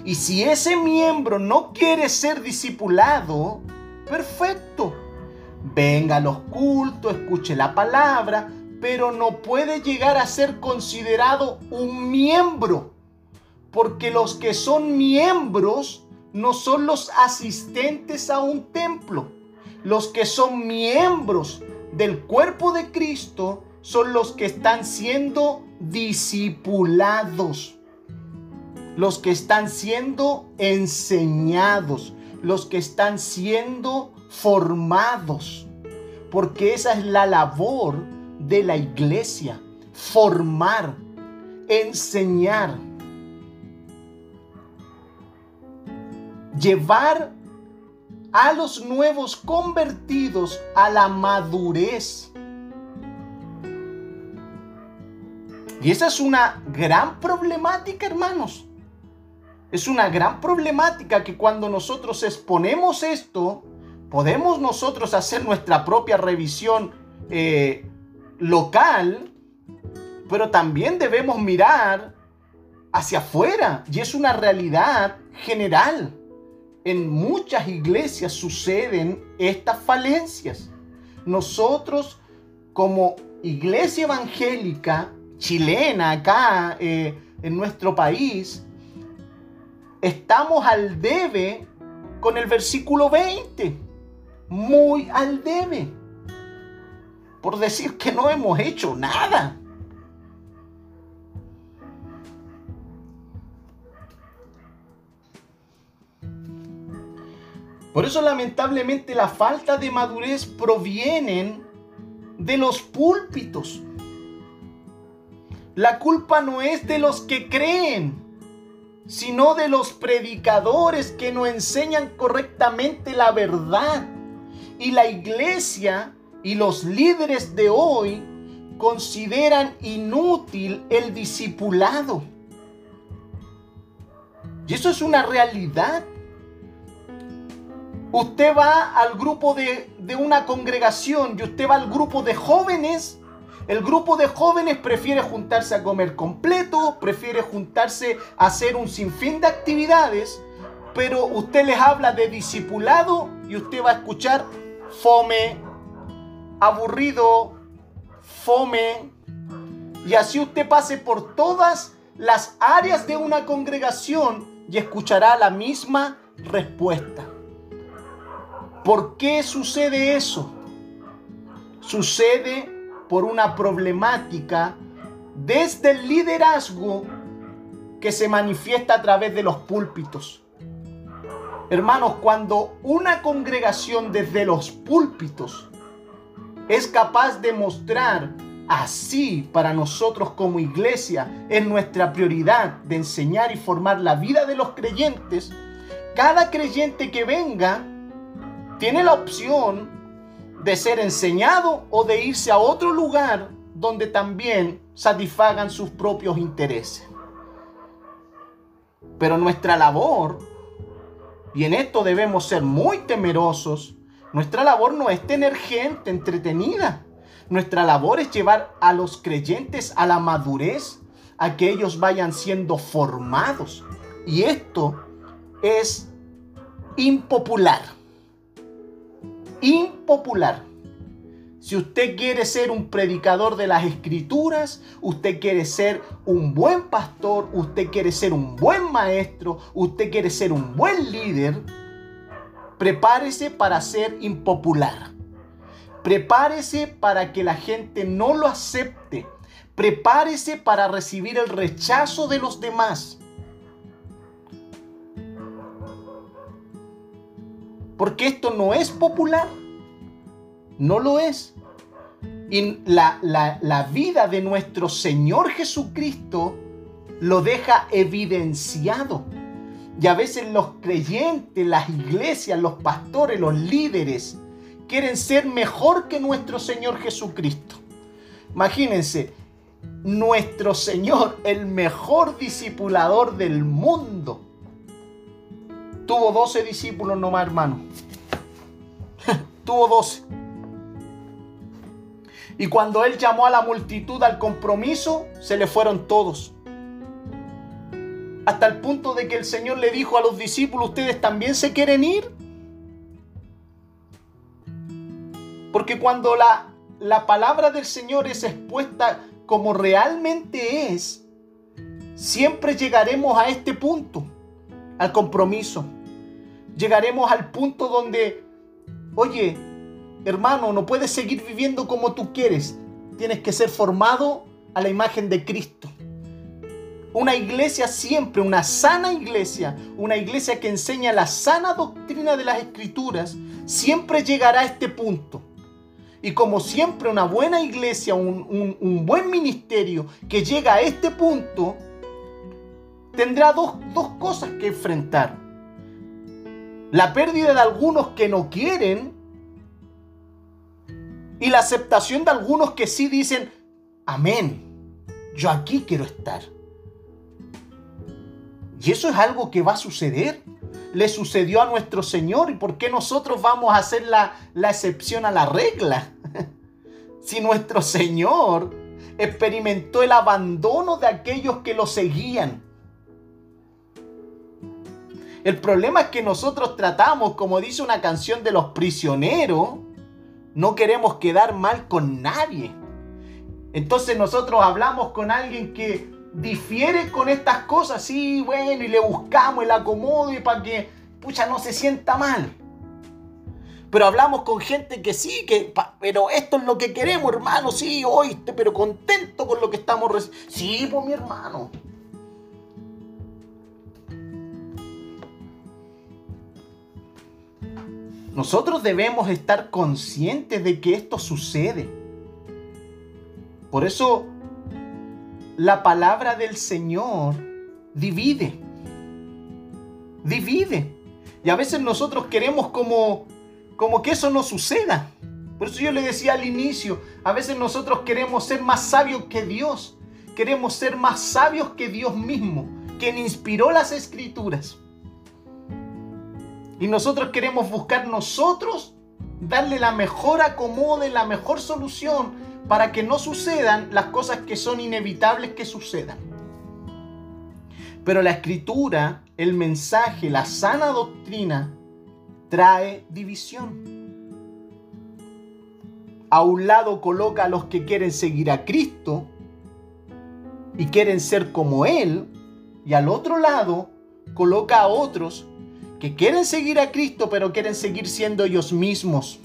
Y si ese miembro no quiere ser discipulado, perfecto. Venga a los cultos, escuche la palabra, pero no puede llegar a ser considerado un miembro. Porque los que son miembros no son los asistentes a un templo. Los que son miembros del cuerpo de Cristo son los que están siendo discipulados. Los que están siendo enseñados, los que están siendo formados, porque esa es la labor de la iglesia, formar, enseñar, llevar a los nuevos convertidos a la madurez. Y esa es una gran problemática, hermanos. Es una gran problemática que cuando nosotros exponemos esto, podemos nosotros hacer nuestra propia revisión eh, local, pero también debemos mirar hacia afuera. Y es una realidad general. En muchas iglesias suceden estas falencias. Nosotros como iglesia evangélica chilena acá eh, en nuestro país, estamos al debe con el versículo 20, muy al debe, por decir que no hemos hecho nada. Por eso lamentablemente la falta de madurez provienen de los púlpitos. La culpa no es de los que creen, sino de los predicadores que no enseñan correctamente la verdad. Y la iglesia y los líderes de hoy consideran inútil el discipulado. Y eso es una realidad. Usted va al grupo de, de, una congregación y usted va al grupo de jóvenes el grupo de jóvenes prefiere juntarse a comer completo, prefiere juntarse a hacer un sinfín de actividades, pero usted les habla de discipulado y usted va a escuchar fome, aburrido, fome. Y así usted pase por todas las áreas de una congregación y escuchará la misma respuesta. ¿Por qué sucede eso? Sucede por una problemática desde el liderazgo que se manifiesta a través de los púlpitos. Hermanos, cuando una congregación desde los púlpitos es capaz de mostrar así para nosotros como iglesia es nuestra prioridad de enseñar y formar la vida de los creyentes, cada creyente que venga tiene la opción de ser enseñado o de irse a otro lugar donde también satisfagan sus propios intereses. Pero nuestra labor, y en esto debemos ser muy temerosos, nuestra labor no es tener gente entretenida. Nuestra labor es llevar a los creyentes a la madurez, a que ellos vayan siendo formados. Y esto es impopular impopular. Si usted quiere ser un predicador de las escrituras, usted quiere ser un buen pastor, usted quiere ser un buen maestro, usted quiere ser un buen líder, prepárese para ser impopular. Prepárese para que la gente no lo acepte. Prepárese para recibir el rechazo de los demás. Porque esto no es popular. No lo es. Y la, la, vida de nuestro Señor Jesucristo lo deja evidenciado. Y a veces los creyentes, las iglesias, los pastores, los líderes, quieren ser mejor que nuestro Señor Jesucristo. Imagínense, nuestro Señor, el mejor discipulador del mundo, Tuvo 12 discípulos nomás, hermano. *laughs* Tuvo 12. Y cuando él llamó a la multitud al compromiso, se le fueron todos. Hasta el punto de que el Señor le dijo a los discípulos, ¿ustedes también se quieren ir? Porque cuando la, la palabra del Señor es expuesta como realmente es, siempre llegaremos a este punto, al compromiso llegaremos al punto donde, oye, hermano, no puedes seguir viviendo como tú quieres. Tienes que ser formado a la imagen de Cristo. Una iglesia siempre, una sana iglesia, una iglesia que enseña la sana doctrina de las escrituras, siempre llegará a este punto. Y como siempre una buena iglesia, un, buen ministerio que llega a este punto, tendrá dos cosas que enfrentar la pérdida de algunos que no quieren y la aceptación de algunos que sí dicen, amén, yo aquí quiero estar. Y eso es algo que va a suceder. Le sucedió a nuestro Señor. ¿Y por qué nosotros vamos a hacer la, la excepción a la regla? *laughs* si nuestro Señor experimentó el abandono de aquellos que lo seguían el problema es que nosotros tratamos, como dice una canción de los prisioneros, no queremos quedar mal con nadie. Entonces nosotros hablamos con alguien que difiere con estas cosas, sí, bueno, y le buscamos el acomodo y para que pucha, no se sienta mal. Pero hablamos con gente que sí, que, pero esto es lo que queremos, hermano, sí, oíste, pero contento con lo que estamos. Sí, pues mi hermano. Nosotros debemos estar conscientes de que esto sucede. Por eso la palabra del Señor divide. Divide. Y a veces nosotros queremos como como que eso no suceda. Por eso yo le decía al inicio, a veces nosotros queremos ser más sabios que Dios. Queremos ser más sabios que Dios mismo, quien inspiró las escrituras. Y nosotros queremos buscar nosotros darle la mejor acomode, la mejor solución para que no sucedan las cosas que son inevitables que sucedan. Pero la escritura, el mensaje, la sana doctrina trae división. A un lado coloca a los que quieren seguir a Cristo y quieren ser como Él, y al otro lado coloca a otros que quieren seguir a Cristo pero quieren seguir siendo ellos mismos.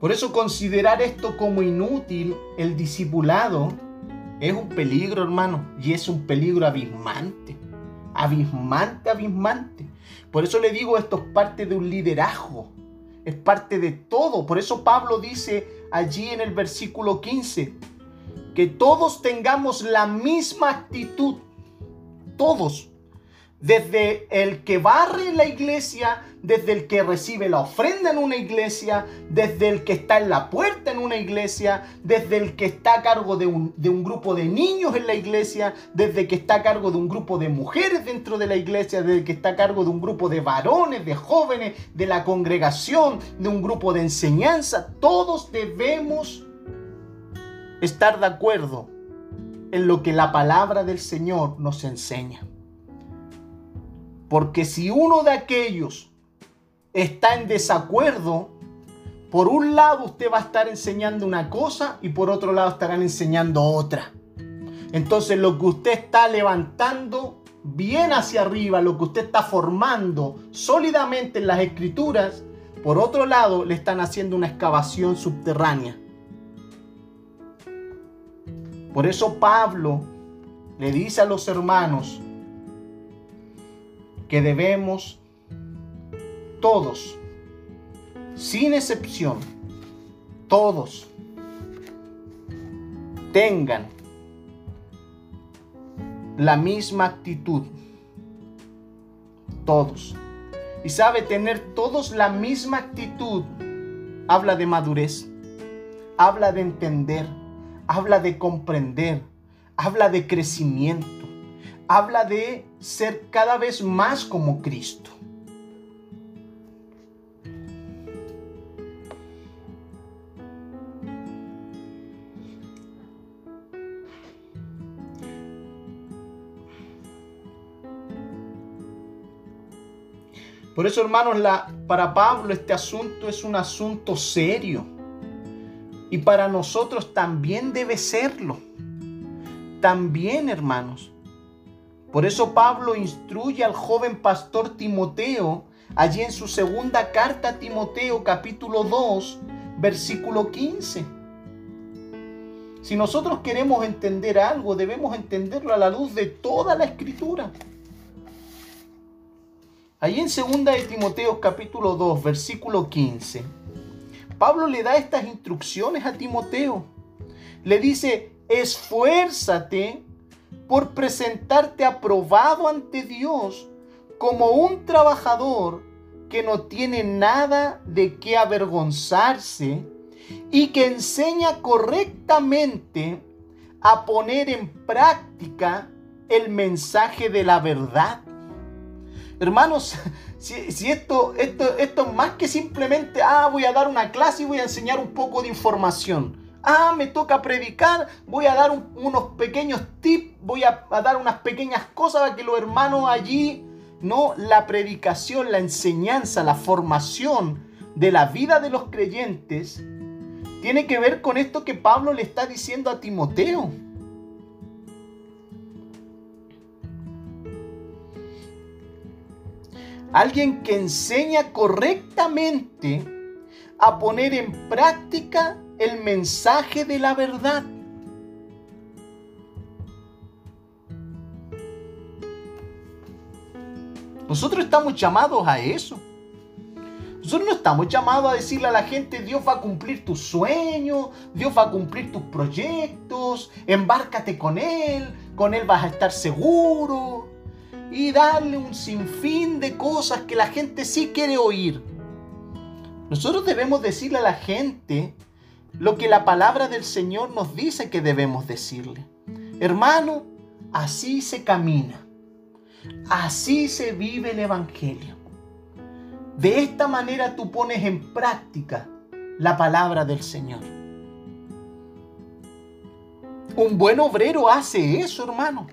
Por eso considerar esto como inútil, el discipulado, es un peligro, hermano, y es un peligro abismante. Abismante, abismante. Por eso le digo, esto es parte de un liderazgo, es parte de todo. Por eso Pablo dice allí en el versículo 15, que todos tengamos la misma actitud, todos, desde el que barre la iglesia, desde el que recibe la ofrenda en una iglesia, desde el que está en la puerta en una iglesia, desde el que está a cargo de un, grupo de niños en la iglesia, desde el que está a cargo de un grupo de mujeres dentro de la iglesia, desde el que está a cargo de un grupo de varones, de jóvenes, de la congregación, de un grupo de enseñanza. Todos debemos estar de acuerdo en lo que la palabra del Señor nos enseña. Porque si uno de aquellos está en desacuerdo, por un lado usted va a estar enseñando una cosa y por otro lado estarán enseñando otra. Entonces lo que usted está levantando bien hacia arriba, lo que usted está formando sólidamente en las escrituras, por otro lado le están haciendo una excavación subterránea. Por eso Pablo le dice a los hermanos, que debemos todos, sin excepción, todos tengan la misma actitud. Todos. Y sabe, tener todos la misma actitud habla de madurez, habla de entender, habla de comprender, habla de crecimiento habla de ser cada vez más como Cristo. Por eso, hermanos, para Pablo este asunto es un asunto serio. Y para nosotros también debe serlo. También, hermanos. Por eso Pablo instruye al joven pastor Timoteo, allí en su segunda carta a Timoteo capítulo 2, versículo 15. Si nosotros queremos entender algo, debemos entenderlo a la luz de toda la escritura. Allí en segunda de Timoteo capítulo 2, versículo 15, Pablo le da estas instrucciones a Timoteo. Le dice, esfuérzate por presentarte aprobado ante Dios como un trabajador que no tiene nada de qué avergonzarse y que enseña correctamente a poner en práctica el mensaje de la verdad. Hermanos, *laughs* si, esto, esto, esto es más que simplemente, ah, voy a dar una clase y voy a enseñar un poco de información. Ah, me toca predicar, voy a dar unos pequeños tips, voy a, dar unas pequeñas cosas para que los hermanos allí No, la predicación, la enseñanza, la formación de la vida de los creyentes tiene que ver con esto que Pablo le está diciendo a Timoteo. Alguien que enseña correctamente a poner en práctica el mensaje de la verdad. Nosotros estamos llamados a eso. Nosotros no estamos llamados a decirle a la gente, Dios va a cumplir tus sueños, Dios va a cumplir tus proyectos, embárcate con Él, con Él vas a estar seguro. Y darle un sinfín de cosas que la gente sí quiere oír. Nosotros debemos decirle a la gente lo que la palabra del Señor nos dice que debemos decirle. Hermano, así se camina. Así se vive el Evangelio. De esta manera tú pones en práctica la palabra del Señor. Un buen obrero hace eso, hermano.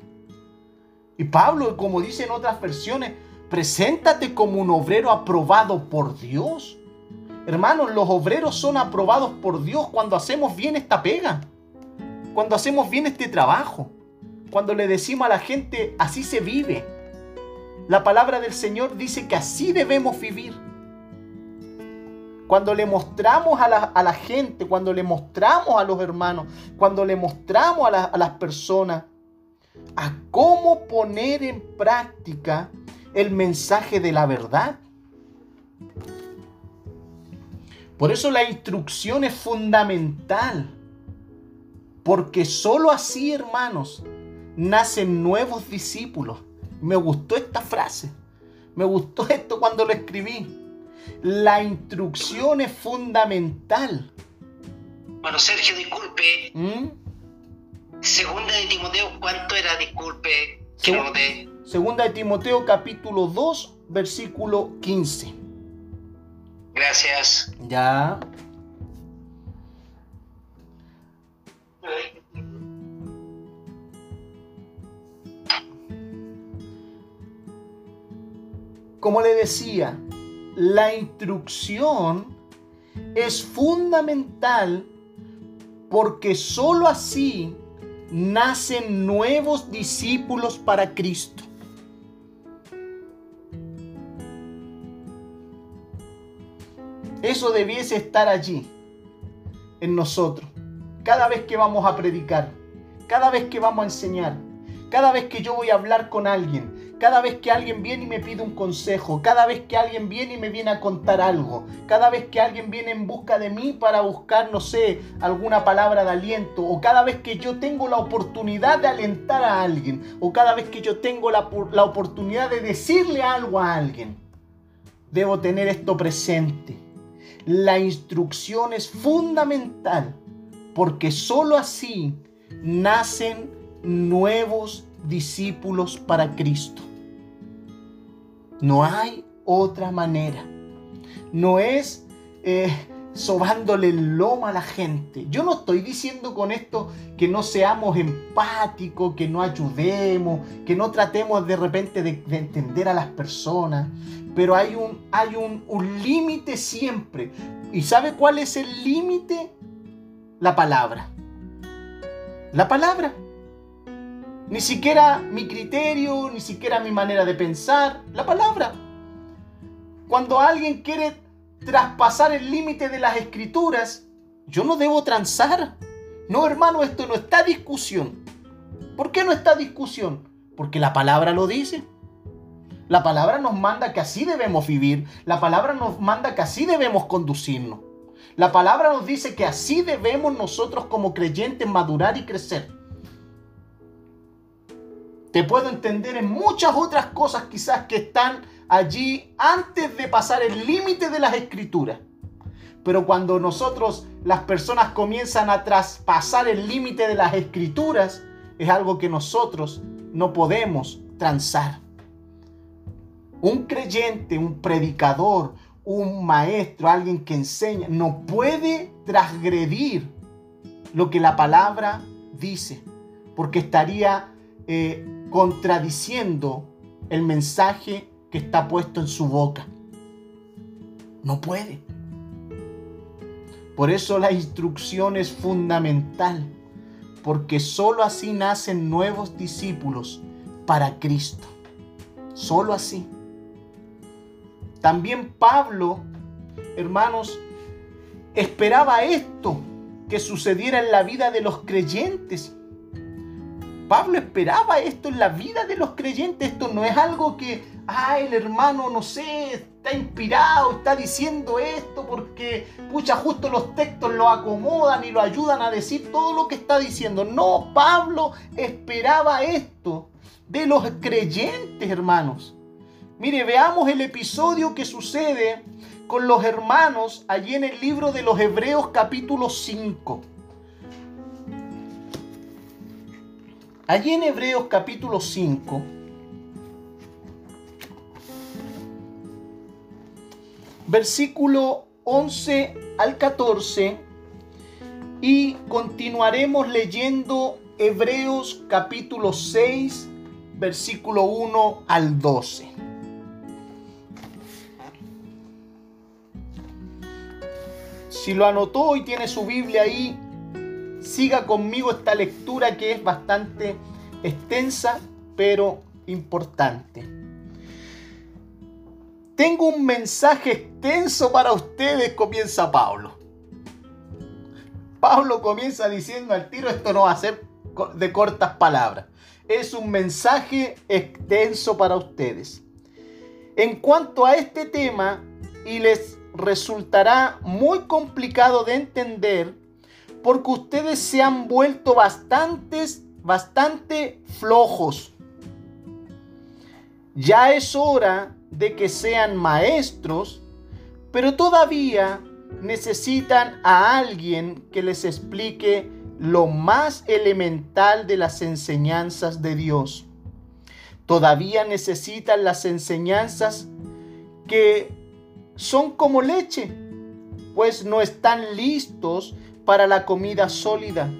Y Pablo, como dice en otras versiones, preséntate como un obrero aprobado por Dios. Hermanos, los obreros son aprobados por Dios cuando hacemos bien esta pega, cuando hacemos bien este trabajo, cuando le decimos a la gente, así se vive. La palabra del Señor dice que así debemos vivir. Cuando le mostramos a la, gente, cuando le mostramos a los hermanos, cuando le mostramos a, a las personas a cómo poner en práctica el mensaje de la verdad. Por eso la instrucción es fundamental. Porque sólo así, hermanos, nacen nuevos discípulos. Me gustó esta frase. Me gustó *laughs* esto cuando lo escribí. La instrucción es fundamental. Bueno, Sergio, disculpe. ¿Mm? Segunda de Timoteo, ¿cuánto era? Disculpe. Segunda de Timoteo, capítulo 2, versículo 15. Gracias. Ya. Como le decía, la instrucción es fundamental porque sólo así nacen nuevos discípulos para Cristo. Eso debiese estar allí, en nosotros, cada vez que vamos a predicar, cada vez que vamos a enseñar, cada vez que yo voy a hablar con alguien, cada vez que alguien viene y me pide un consejo, cada vez que alguien viene y me viene a contar algo, cada vez que alguien viene en busca de mí para buscar, no sé, alguna palabra de aliento, o cada vez que yo tengo la oportunidad de alentar a alguien, o cada vez que yo tengo la, la oportunidad de decirle algo a alguien, debo tener esto presente. La instrucción es fundamental porque sólo así nacen nuevos discípulos para Cristo. No hay otra manera. No es eh, sobándole el lomo a la gente. Yo no estoy diciendo con esto que no seamos empáticos, que no ayudemos, que no tratemos de repente de, entender a las personas. Pero hay un, hay un, un límite siempre. ¿Y sabe cuál es el límite? La palabra. La palabra. Ni siquiera mi criterio, ni siquiera mi manera de pensar, la palabra. Cuando alguien quiere traspasar el límite de las escrituras, yo no debo transar. No, hermano, esto no está discusión. ¿Por qué no está discusión? Porque la palabra lo dice. La palabra nos manda que así debemos vivir. La palabra nos manda que así debemos conducirnos. La palabra nos dice que así debemos nosotros como creyentes madurar y crecer. Te puedo entender en muchas otras cosas quizás que están allí antes de pasar el límite de las escrituras. Pero cuando nosotros, las personas comienzan a traspasar el límite de las escrituras, es algo que nosotros no podemos transar. Un creyente, un predicador, un maestro, alguien que enseña, no puede transgredir lo que la palabra dice, porque estaría eh, contradiciendo el mensaje está puesto en su boca. No puede. Por eso la instrucción es fundamental, porque sólo así nacen nuevos discípulos para Cristo. Solo así. También Pablo, hermanos, esperaba esto que sucediera en la vida de los creyentes. Pablo esperaba esto en la vida de los creyentes. Esto no es algo que, ah, el hermano, no sé, está inspirado, está diciendo esto porque, pucha, justo los textos lo acomodan y lo ayudan a decir todo lo que está diciendo. No, Pablo esperaba esto de los creyentes, hermanos. Mire, veamos el episodio que sucede con los hermanos allí en el libro de los Hebreos capítulo 5. Allí en Hebreos capítulo 5, versículo 11 al 14, y continuaremos leyendo Hebreos capítulo 6, versículo 1 al 12. Si lo anotó y tiene su Biblia ahí, siga conmigo esta lectura que es bastante extensa, pero importante. Tengo un mensaje extenso para ustedes, comienza Pablo. Pablo comienza diciendo al tiro, esto no va a ser de cortas palabras. Es un mensaje extenso para ustedes. En cuanto a este tema, y les resultará muy complicado de entender, porque ustedes se han vuelto bastante flojos. Ya es hora de que sean maestros, pero todavía necesitan a alguien que les explique lo más elemental de las enseñanzas de Dios. Todavía necesitan las enseñanzas que son como leche, pues no están listos para la comida sólida.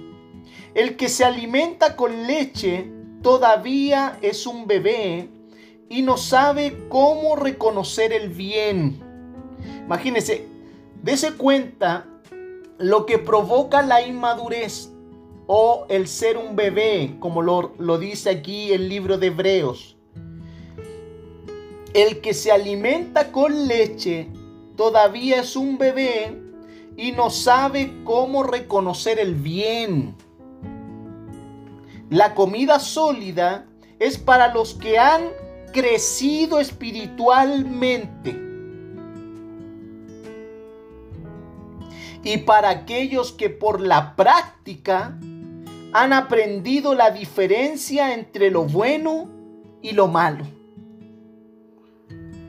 El que se alimenta con leche todavía es un bebé y no sabe cómo reconocer el bien. Imagínense, dése cuenta lo que provoca la inmadurez o el ser un bebé, como lo, lo dice aquí el libro de Hebreos. El que se alimenta con leche todavía es un bebé y no sabe cómo reconocer el bien. La comida sólida es para los que han crecido espiritualmente. Y para aquellos que por la práctica han aprendido la diferencia entre lo bueno y lo malo.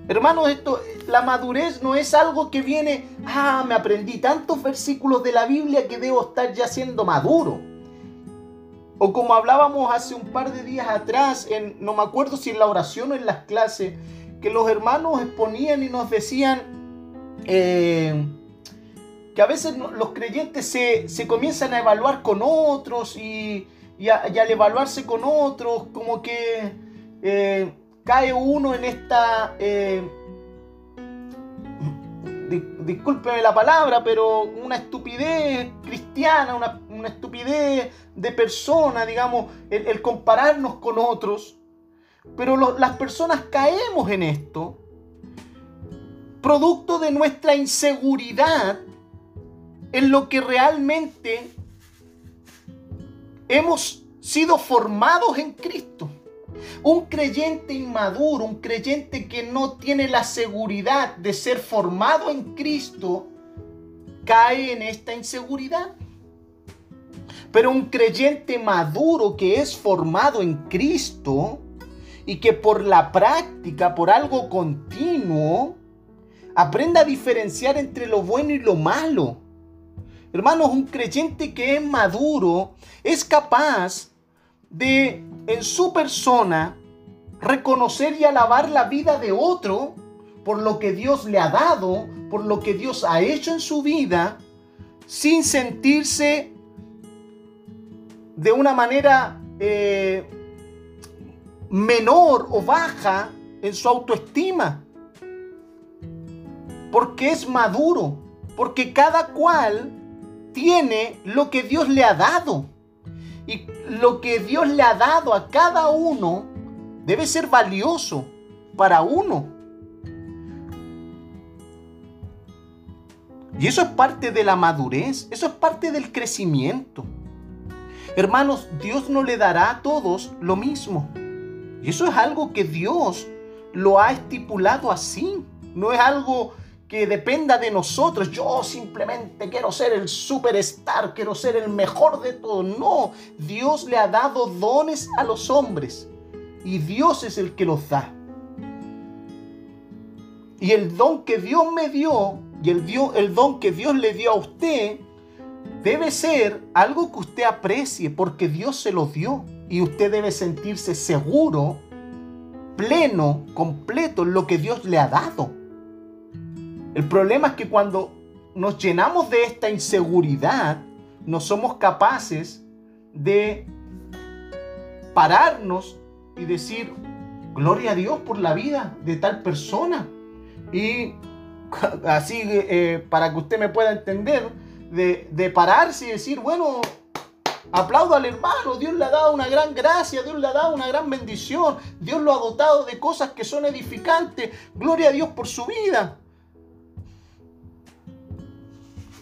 Hermanos, esto, la madurez no es algo que viene, ah, me aprendí tantos versículos de la Biblia que debo estar ya siendo maduro. O como hablábamos hace un par de días atrás, en, no me acuerdo si en la oración o en las clases, que los hermanos exponían y nos decían eh, que a veces los creyentes se, comienzan a evaluar con otros y, al evaluarse con otros, como que... Eh, cae uno en esta, eh, discúlpeme la palabra, pero una estupidez cristiana, una, estupidez de persona, digamos, el, compararnos con otros. Pero las personas caemos en esto, producto de nuestra inseguridad en lo que realmente hemos sido formados en Cristo. Un creyente inmaduro, un creyente que no tiene la seguridad de ser formado en Cristo, cae en esta inseguridad. Pero un creyente maduro que es formado en Cristo y que por la práctica, por algo continuo, aprenda a diferenciar entre lo bueno y lo malo. Hermanos, un creyente que es maduro es capaz de en su persona reconocer y alabar la vida de otro por lo que Dios le ha dado, por lo que Dios ha hecho en su vida, sin sentirse de una manera eh, menor o baja en su autoestima. Porque es maduro. Porque cada cual tiene lo que Dios le ha dado. Y lo que Dios le ha dado a cada uno debe ser valioso para uno. Y eso es parte de la madurez, eso es parte del crecimiento. Hermanos, Dios no le dará a todos lo mismo. Y eso es algo que Dios lo ha estipulado así. No es algo que dependa de nosotros. Yo simplemente quiero ser el superstar, quiero ser el mejor de todos. No, Dios le ha dado dones a los hombres y Dios es el que los da. Y el don que Dios me dio y el, el don que Dios le dio a usted debe ser algo que usted aprecie porque Dios se lo dio y usted debe sentirse seguro, pleno, completo en lo que Dios le ha dado. El problema es que cuando nos llenamos de esta inseguridad, no somos capaces de pararnos y decir, gloria a Dios por la vida de tal persona. Y *laughs* así, eh, para que usted me pueda entender, de, de pararse y decir, bueno, Aplaudo al hermano, Dios le ha dado una gran gracia, Dios le ha dado una gran bendición, Dios lo ha dotado de cosas que son edificantes. Gloria a Dios por su vida.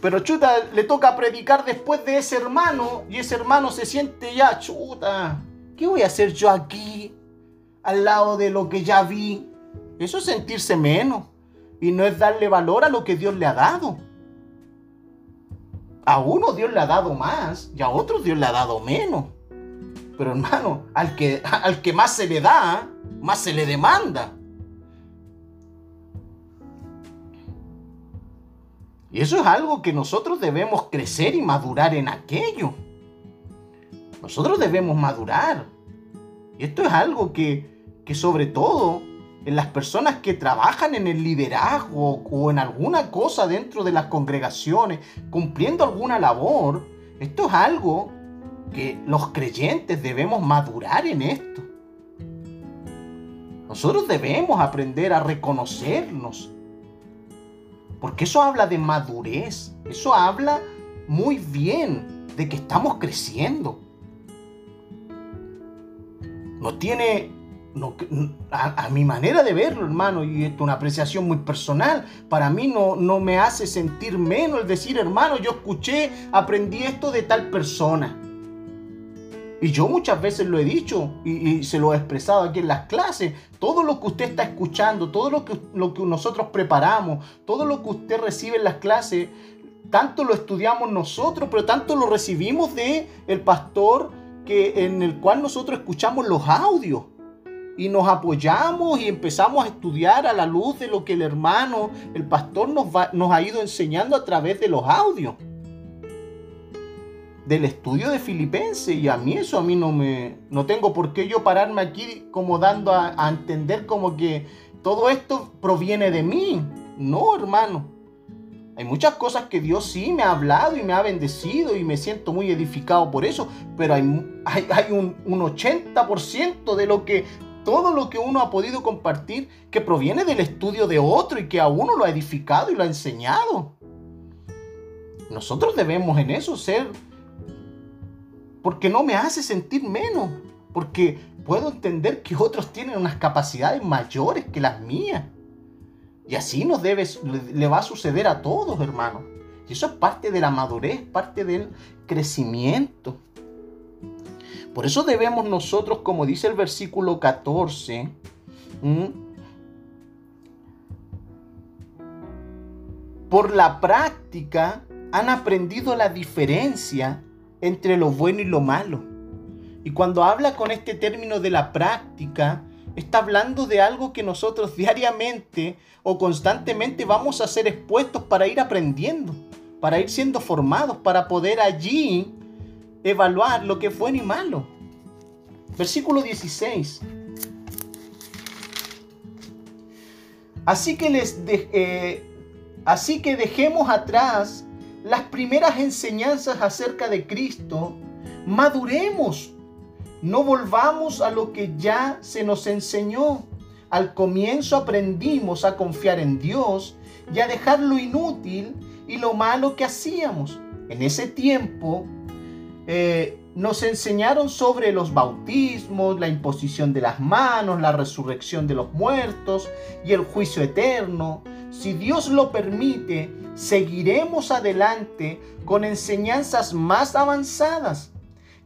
Pero chuta, le toca predicar después de ese hermano y ese hermano se siente ya, chuta, ¿qué voy a hacer yo aquí al lado de lo que ya vi? Eso es sentirse menos y no es darle valor a lo que Dios le ha dado. A uno Dios le ha dado más y a otros Dios le ha dado menos. Pero hermano, al que, al que más se le da, más se le demanda. Y eso es algo que nosotros debemos crecer y madurar en aquello. Nosotros debemos madurar. Y esto es algo que, que sobre todo en las personas que trabajan en el liderazgo o en alguna cosa dentro de las congregaciones, cumpliendo alguna labor, esto es algo que los creyentes debemos madurar en esto. Nosotros debemos aprender a reconocernos. Porque eso habla de madurez. Eso habla muy bien de que estamos creciendo. No tiene a, mi manera de verlo, hermano, y esto es una apreciación muy personal, para mí no, no me hace sentir menos el decir, hermano, yo escuché, aprendí esto de tal persona. Y yo muchas veces lo he dicho y, se lo he expresado aquí en las clases. Todo lo que usted está escuchando, todo lo que, lo que nosotros preparamos, todo lo que usted recibe en las clases, tanto lo estudiamos nosotros, pero tanto lo recibimos de el pastor que, en el cual nosotros escuchamos los audios y nos apoyamos y empezamos a estudiar a la luz de lo que el hermano, el pastor nos, nos ha ido enseñando a través de los audios del estudio de Filipenses y a mí eso a mí no me no tengo por qué yo pararme aquí como dando a, entender como que todo esto proviene de mí no hermano hay muchas cosas que Dios sí me ha hablado y me ha bendecido y me siento muy edificado por eso, pero hay, hay, hay un, un 80% de lo que todo lo que uno ha podido compartir que proviene del estudio de otro y que a uno lo ha edificado y lo ha enseñado. Nosotros debemos en eso ser, porque no me hace sentir menos, porque puedo entender que otros tienen unas capacidades mayores que las mías. Y así nos debe, le va a suceder a todos, hermanos. Y eso es parte de la madurez, parte del crecimiento. Por eso debemos nosotros, como dice el versículo 14, por la práctica han aprendido la diferencia entre lo bueno y lo malo. Y cuando habla con este término de la práctica, está hablando de algo que nosotros diariamente o constantemente vamos a ser expuestos para ir aprendiendo, para ir siendo formados, para poder allí evaluar lo que es bueno y malo. Versículo 16. Así que, les eh, así que dejemos atrás las primeras enseñanzas acerca de Cristo, maduremos, no volvamos a lo que ya se nos enseñó, al comienzo aprendimos a confiar en Dios y a dejar lo inútil y lo malo que hacíamos. En ese tiempo eh, nos enseñaron sobre los bautismos, la imposición de las manos, la resurrección de los muertos y el juicio eterno. Si Dios lo permite, seguiremos adelante con enseñanzas más avanzadas.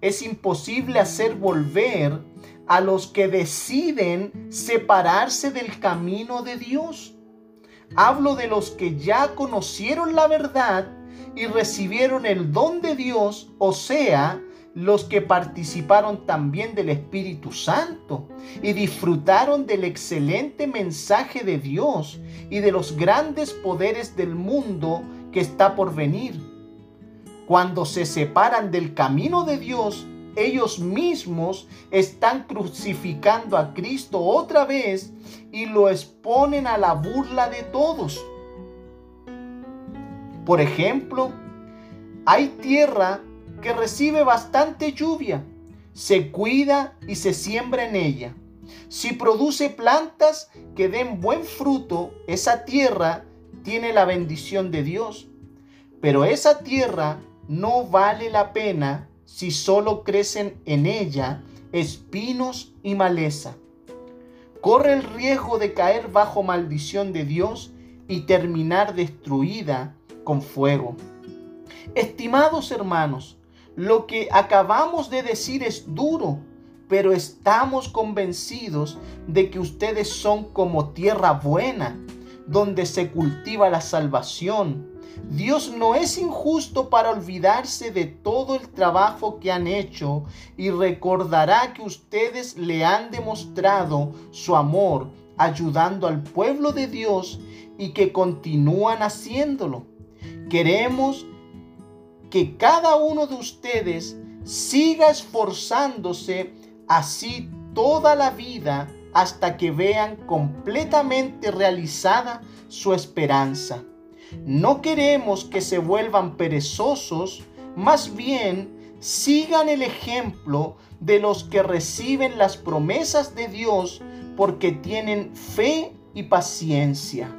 Es imposible hacer volver a los que deciden separarse del camino de Dios. Hablo de los que ya conocieron la verdad y recibieron el don de Dios, o sea, los que participaron también del Espíritu Santo y disfrutaron del excelente mensaje de Dios y de los grandes poderes del mundo que está por venir. Cuando se separan del camino de Dios, ellos mismos están crucificando a Cristo otra vez y lo exponen a la burla de todos. Por ejemplo, hay tierra que recibe bastante lluvia, se cuida y se siembra en ella. Si produce plantas que den buen fruto, esa tierra tiene la bendición de Dios. Pero esa tierra no vale la pena si solo crecen en ella espinos y maleza. Corre el riesgo de caer bajo maldición de Dios y terminar destruida con fuego. Estimados hermanos, lo que acabamos de decir es duro, pero estamos convencidos de que ustedes son como tierra buena, donde se cultiva la salvación. Dios no es injusto para olvidarse de todo el trabajo que han hecho y recordará que ustedes le han demostrado su amor ayudando al pueblo de Dios y que continúan haciéndolo. Queremos que cada uno de ustedes siga esforzándose así toda la vida hasta que vean completamente realizada su esperanza. No queremos que se vuelvan perezosos, más bien sigan el ejemplo de los que reciben las promesas de Dios porque tienen fe y paciencia.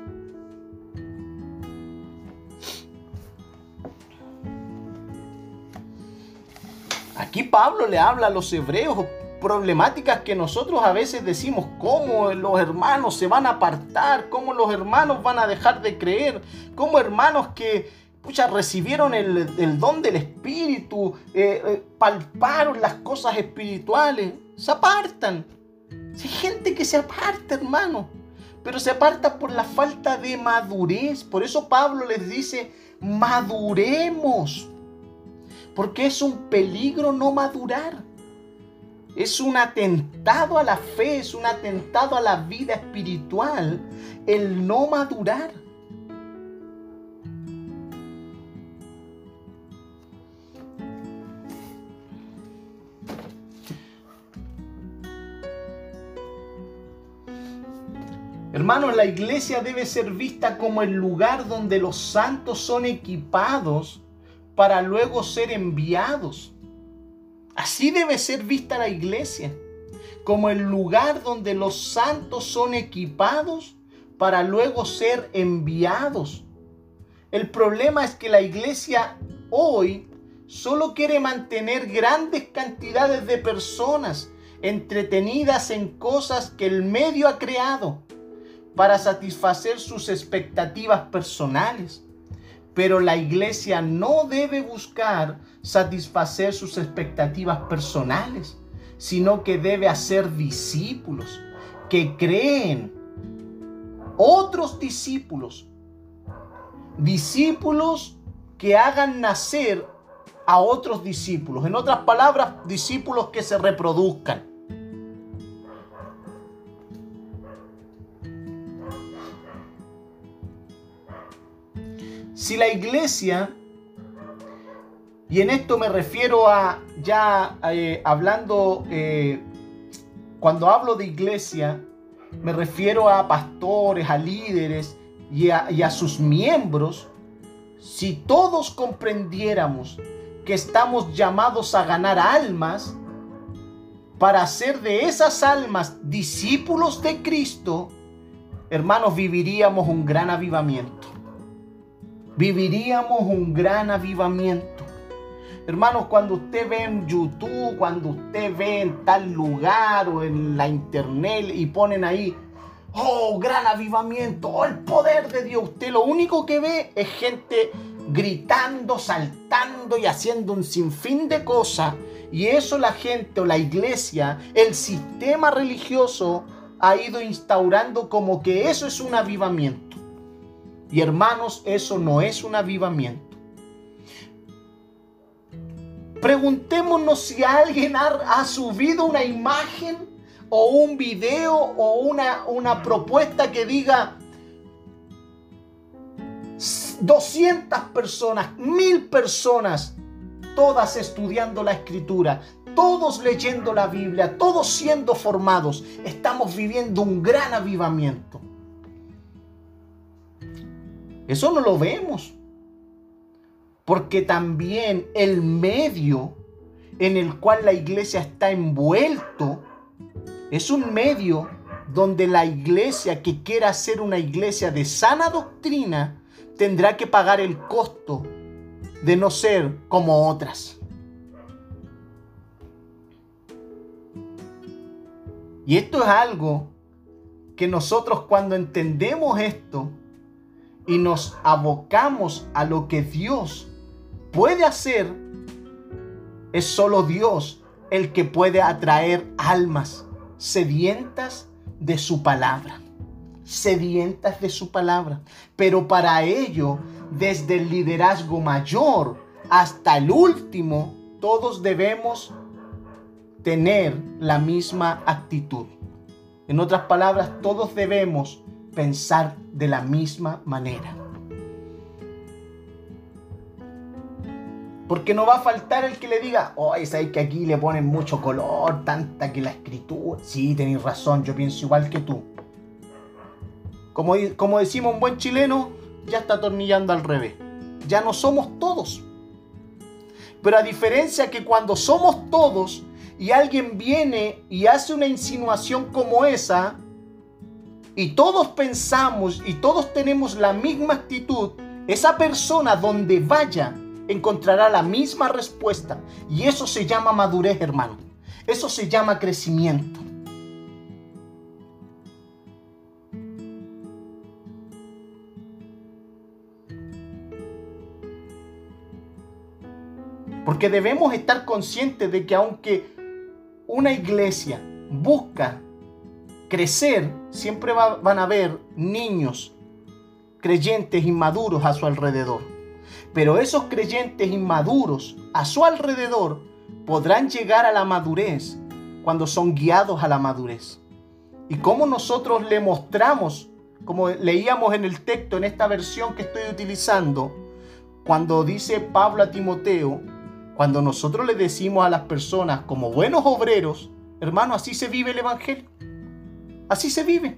Aquí Pablo le habla a los hebreos problemáticas que nosotros a veces decimos, cómo los hermanos se van a apartar, cómo los hermanos van a dejar de creer, cómo hermanos que pucha, recibieron el, don del Espíritu, eh, eh, palparon las cosas espirituales, se apartan. Hay gente que se aparta, hermano, pero se aparta por la falta de madurez. Por eso Pablo les dice, maduremos porque es un peligro no madurar. Es un atentado a la fe, es un atentado a la vida espiritual el no madurar. Hermanos, la iglesia debe ser vista como el lugar donde los santos son equipados para luego ser enviados. Así debe ser vista la iglesia, como el lugar donde los santos son equipados para luego ser enviados. El problema es que la iglesia hoy solo quiere mantener grandes cantidades de personas entretenidas en cosas que el medio ha creado para satisfacer sus expectativas personales. Pero la iglesia no debe buscar satisfacer sus expectativas personales, sino que debe hacer discípulos que creen otros discípulos, discípulos que hagan nacer a otros discípulos. En otras palabras, discípulos que se reproduzcan. Si la iglesia, y en esto me refiero a ya eh, hablando, eh, cuando hablo de iglesia, me refiero a pastores, a líderes y a, y a sus miembros, si todos comprendiéramos que estamos llamados a ganar almas, para hacer de esas almas discípulos de Cristo, hermanos, viviríamos un gran avivamiento. Viviríamos un gran avivamiento. Hermanos, cuando usted ve en YouTube, cuando usted ve en tal lugar o en la internet y ponen ahí, oh, gran avivamiento, oh, el poder de Dios, usted lo único que ve es gente gritando, saltando y haciendo un sinfín de cosas. Y eso la gente o la iglesia, el sistema religioso ha ido instaurando como que eso es un avivamiento. Y hermanos, eso no es un avivamiento. Preguntémonos si alguien ha, subido una imagen o un video o una, una propuesta que diga 200 personas, mil personas, todas estudiando la escritura, todos leyendo la Biblia, todos siendo formados. Estamos viviendo un gran avivamiento. Eso no lo vemos. Porque también el medio en el cual la iglesia está envuelto es un medio donde la iglesia que quiera ser una iglesia de sana doctrina tendrá que pagar el costo de no ser como otras. Y esto es algo que nosotros cuando entendemos esto y nos abocamos a lo que Dios puede hacer, es solo Dios el que puede atraer almas sedientas de su palabra. Sedientas de su palabra. Pero para ello, desde el liderazgo mayor hasta el último, todos debemos tener la misma actitud. En otras palabras, todos debemos pensar de la misma manera. Porque no va a faltar el que le diga, oh, sabes que aquí le ponen mucho color, tanta que la escritura. Sí, tenéis razón, yo pienso igual que tú. Como, como decimos un buen chileno, ya está atornillando al revés. Ya no somos todos. Pero a diferencia que cuando somos todos y alguien viene y hace una insinuación como esa, y todos pensamos y todos tenemos la misma actitud, esa persona donde vaya encontrará la misma respuesta. Y eso se llama madurez, hermano. Eso se llama crecimiento. Porque debemos estar conscientes de que aunque una iglesia busca crecer, siempre van a haber niños creyentes inmaduros a su alrededor. Pero esos creyentes inmaduros a su alrededor podrán llegar a la madurez cuando son guiados a la madurez. Y cómo nosotros le mostramos, como leíamos en el texto, en esta versión que estoy utilizando, cuando dice Pablo a Timoteo, cuando nosotros le decimos a las personas como buenos obreros, hermano, así se vive el Evangelio. Así se vive.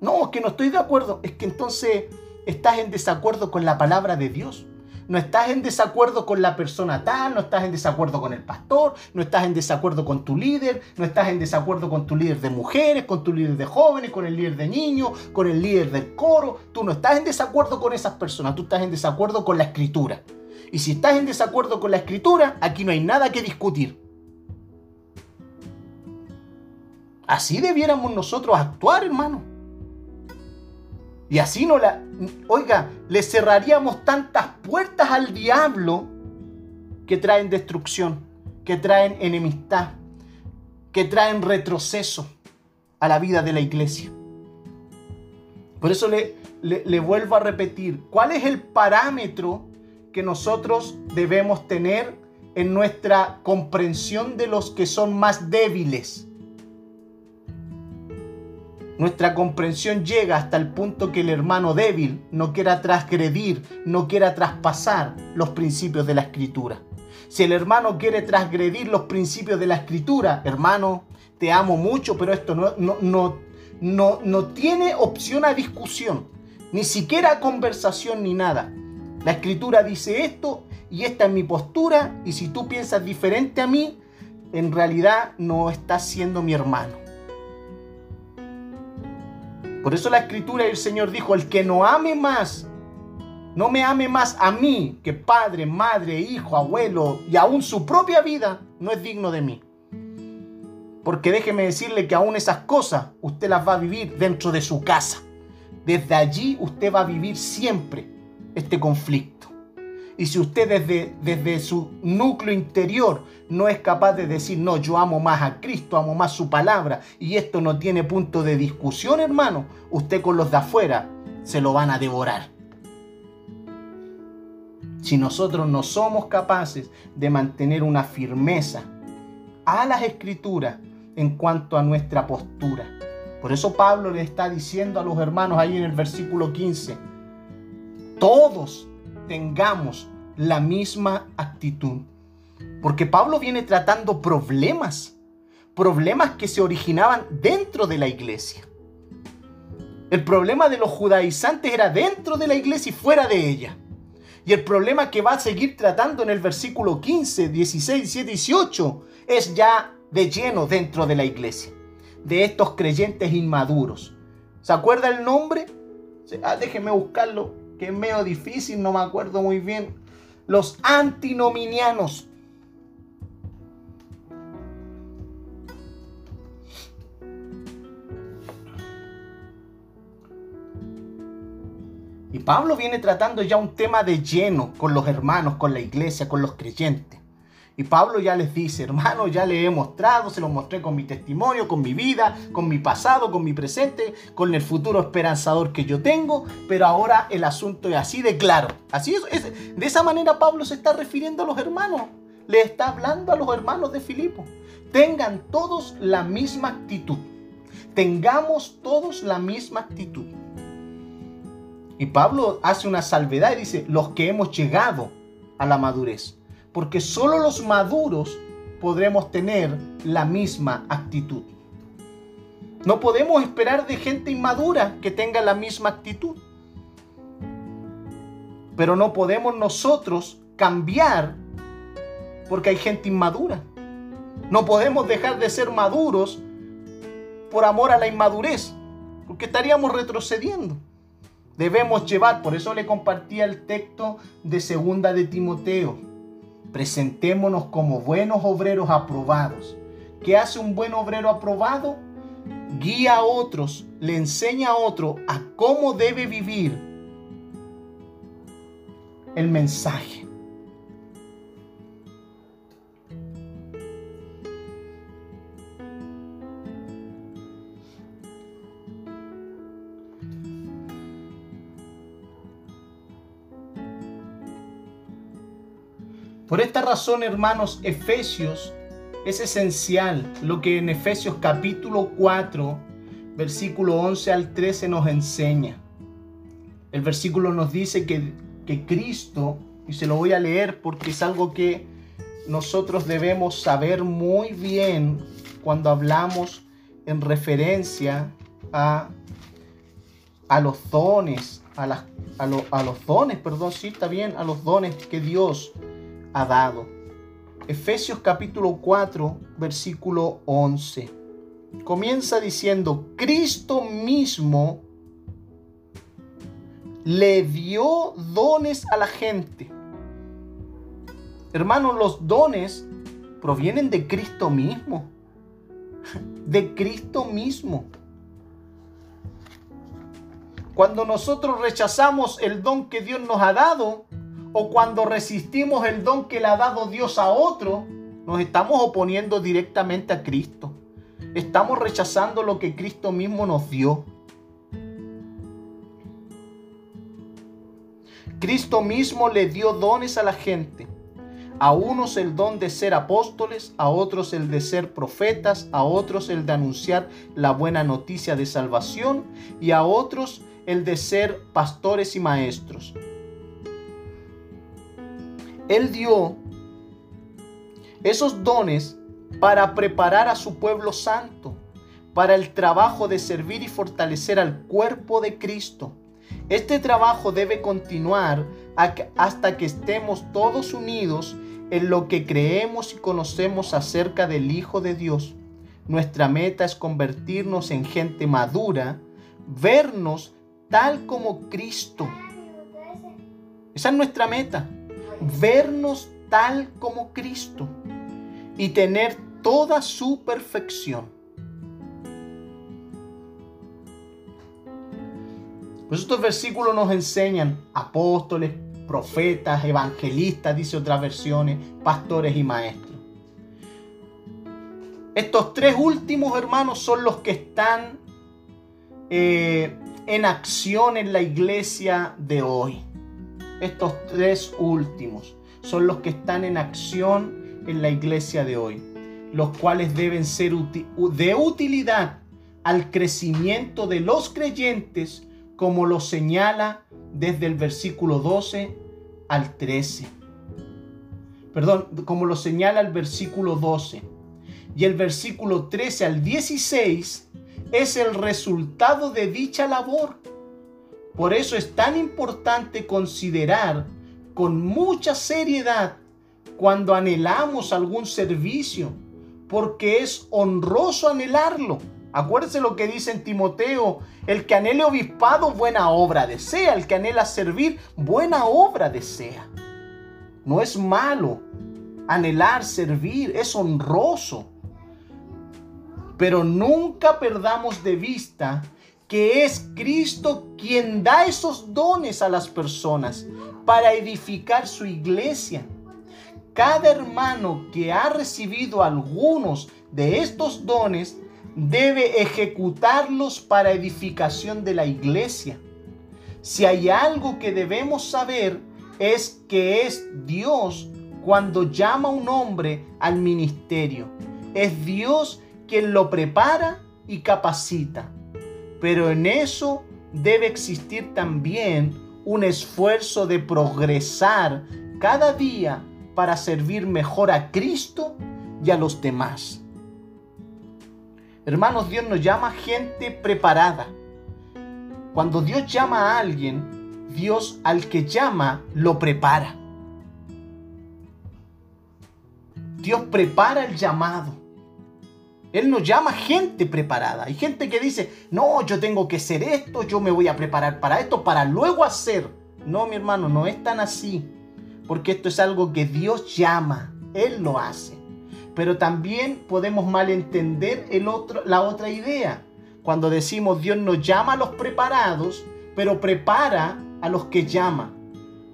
No, que no estoy de acuerdo. Es que entonces estás en desacuerdo con la palabra de Dios. No estás en desacuerdo con la persona tal, no estás en desacuerdo con el pastor, no estás en desacuerdo con tu líder, no estás en desacuerdo con tu líder de mujeres, con tu líder de jóvenes, con el líder de niños, con el líder del coro. Tú no estás en desacuerdo con esas personas, tú estás en desacuerdo con la escritura. Y si estás en desacuerdo con la escritura, aquí no hay nada que discutir. Así debiéramos nosotros actuar, hermano. Y así no la... Oiga, le cerraríamos tantas puertas al diablo que traen destrucción, que traen enemistad, que traen retroceso a la vida de la iglesia. Por eso le, le, vuelvo a repetir, ¿cuál es el parámetro que nosotros debemos tener en nuestra comprensión de los que son más débiles? Nuestra comprensión llega hasta el punto que el hermano débil no quiera transgredir, no quiera traspasar los principios de la escritura. Si el hermano quiere transgredir los principios de la escritura, hermano, te amo mucho, pero esto no, no, no, no, no tiene opción a discusión, ni siquiera a conversación ni nada. La escritura dice esto y esta es mi postura y si tú piensas diferente a mí, en realidad no está siendo mi hermano. Por eso la escritura y el Señor dijo, el que no ame más, no me ame más a mí que padre, madre, hijo, abuelo y aún su propia vida, no es digno de mí. Porque déjeme decirle que aún esas cosas usted las va a vivir dentro de su casa. Desde allí usted va a vivir siempre este conflicto. Y si usted desde, desde su núcleo interior no es capaz de decir, no, yo amo más a Cristo, amo más su palabra, y esto no tiene punto de discusión, hermano, usted con los de afuera se lo van a devorar. Si nosotros no somos capaces de mantener una firmeza a las escrituras en cuanto a nuestra postura. Por eso Pablo le está diciendo a los hermanos ahí en el versículo 15, todos tengamos la misma actitud. Porque Pablo viene tratando problemas, problemas que se originaban dentro de la iglesia. El problema de los judaizantes era dentro de la iglesia y fuera de ella. Y el problema que va a seguir tratando en el versículo 15, 16, 17, 18 es ya de lleno dentro de la iglesia, de estos creyentes inmaduros. ¿Se acuerda el nombre? Ah, déjeme buscarlo, que es medio difícil, no me acuerdo muy bien. Los antinominianos. Y Pablo viene tratando ya un tema de lleno con los hermanos, con la iglesia, con los creyentes. Y Pablo ya les dice, hermano, ya le he mostrado, se lo mostré con mi testimonio, con mi vida, con mi pasado, con mi presente, con el futuro esperanzador que yo tengo, pero ahora el asunto es así de claro. Así es, de esa manera Pablo se está refiriendo a los hermanos. Le está hablando a los hermanos de Filipo. Tengan todos la misma actitud. Tengamos todos la misma actitud. Y Pablo hace una salvedad y dice, los que hemos llegado a la madurez porque solo los maduros podremos tener la misma actitud. No podemos esperar de gente inmadura que tenga la misma actitud. Pero no podemos nosotros cambiar porque hay gente inmadura. No podemos dejar de ser maduros por amor a la inmadurez, porque estaríamos retrocediendo. Debemos llevar, por eso le compartía el texto de segunda de Timoteo Presentémonos como buenos obreros aprobados. ¿Qué hace un buen obrero aprobado? Guía a otros, le enseña a otro a cómo debe vivir el mensaje. Por esta razón, hermanos, Efesios es esencial lo que en Efesios capítulo 4, versículo 11 al 13 nos enseña. El versículo nos dice que, que Cristo, y se lo voy a leer porque es algo que nosotros debemos saber muy bien cuando hablamos en referencia a, a los dones, a, las, a, a los dones, perdón, sí, está bien, a los dones que Dios ha dado. Efesios capítulo 4, versículo 11. Comienza diciendo, Cristo mismo le dio dones a la gente. Hermanos, los dones provienen de Cristo mismo. *laughs* De Cristo mismo. Cuando nosotros rechazamos el don que Dios nos ha dado, o cuando resistimos el don que le ha dado Dios a otro, nos estamos oponiendo directamente a Cristo. Estamos rechazando lo que Cristo mismo nos dio. Cristo mismo le dio dones a la gente. A unos el don de ser apóstoles, a otros el de ser profetas, a otros el de anunciar la buena noticia de salvación y a otros el de ser pastores y maestros. Él dio esos dones para preparar a su pueblo santo, para el trabajo de servir y fortalecer al cuerpo de Cristo. Este trabajo debe continuar hasta que estemos todos unidos en lo que creemos y conocemos acerca del Hijo de Dios. Nuestra meta es convertirnos en gente madura, vernos tal como Cristo. Esa es nuestra meta, vernos tal como Cristo y tener toda su perfección. Pues estos versículos nos enseñan apóstoles, profetas, evangelistas, dice otras versiones, pastores y maestros. Estos tres últimos hermanos son los que están eh, en acción en la iglesia de hoy. Estos tres últimos son los que están en acción en la iglesia de hoy, los cuales deben ser de utilidad al crecimiento de los creyentes, como lo señala desde el versículo 12 al 13. Perdón, como lo señala el versículo 12. Y el versículo 13 al 16 es el resultado de dicha labor. Por eso es tan importante considerar con mucha seriedad cuando anhelamos algún servicio, porque es honroso anhelarlo. Acuérdese lo que dice en Timoteo, el que anhele obispado, buena obra desea, el que anhela servir, buena obra desea. No es malo anhelar servir, es honroso. Pero nunca perdamos de vista que es Cristo quien da esos dones a las personas para edificar su iglesia. Cada hermano que ha recibido algunos de estos dones debe ejecutarlos para edificación de la iglesia. Si hay algo que debemos saber es que es Dios cuando llama a un hombre al ministerio. Es Dios quien lo prepara y capacita. Pero en eso debe existir también un esfuerzo de progresar cada día para servir mejor a Cristo y a los demás. Hermanos, Dios nos llama gente preparada. Cuando Dios llama a alguien, Dios al que llama lo prepara. Dios prepara el llamado. Él nos llama gente preparada. Hay gente que dice, no, yo tengo que ser esto, yo me voy a preparar para esto, para luego hacer. No, mi hermano, no es tan así. Porque esto es algo que Dios llama. Él lo hace. Pero también podemos malentender el otro, la otra idea. Cuando decimos Dios nos llama a los preparados, pero prepara a los que llama.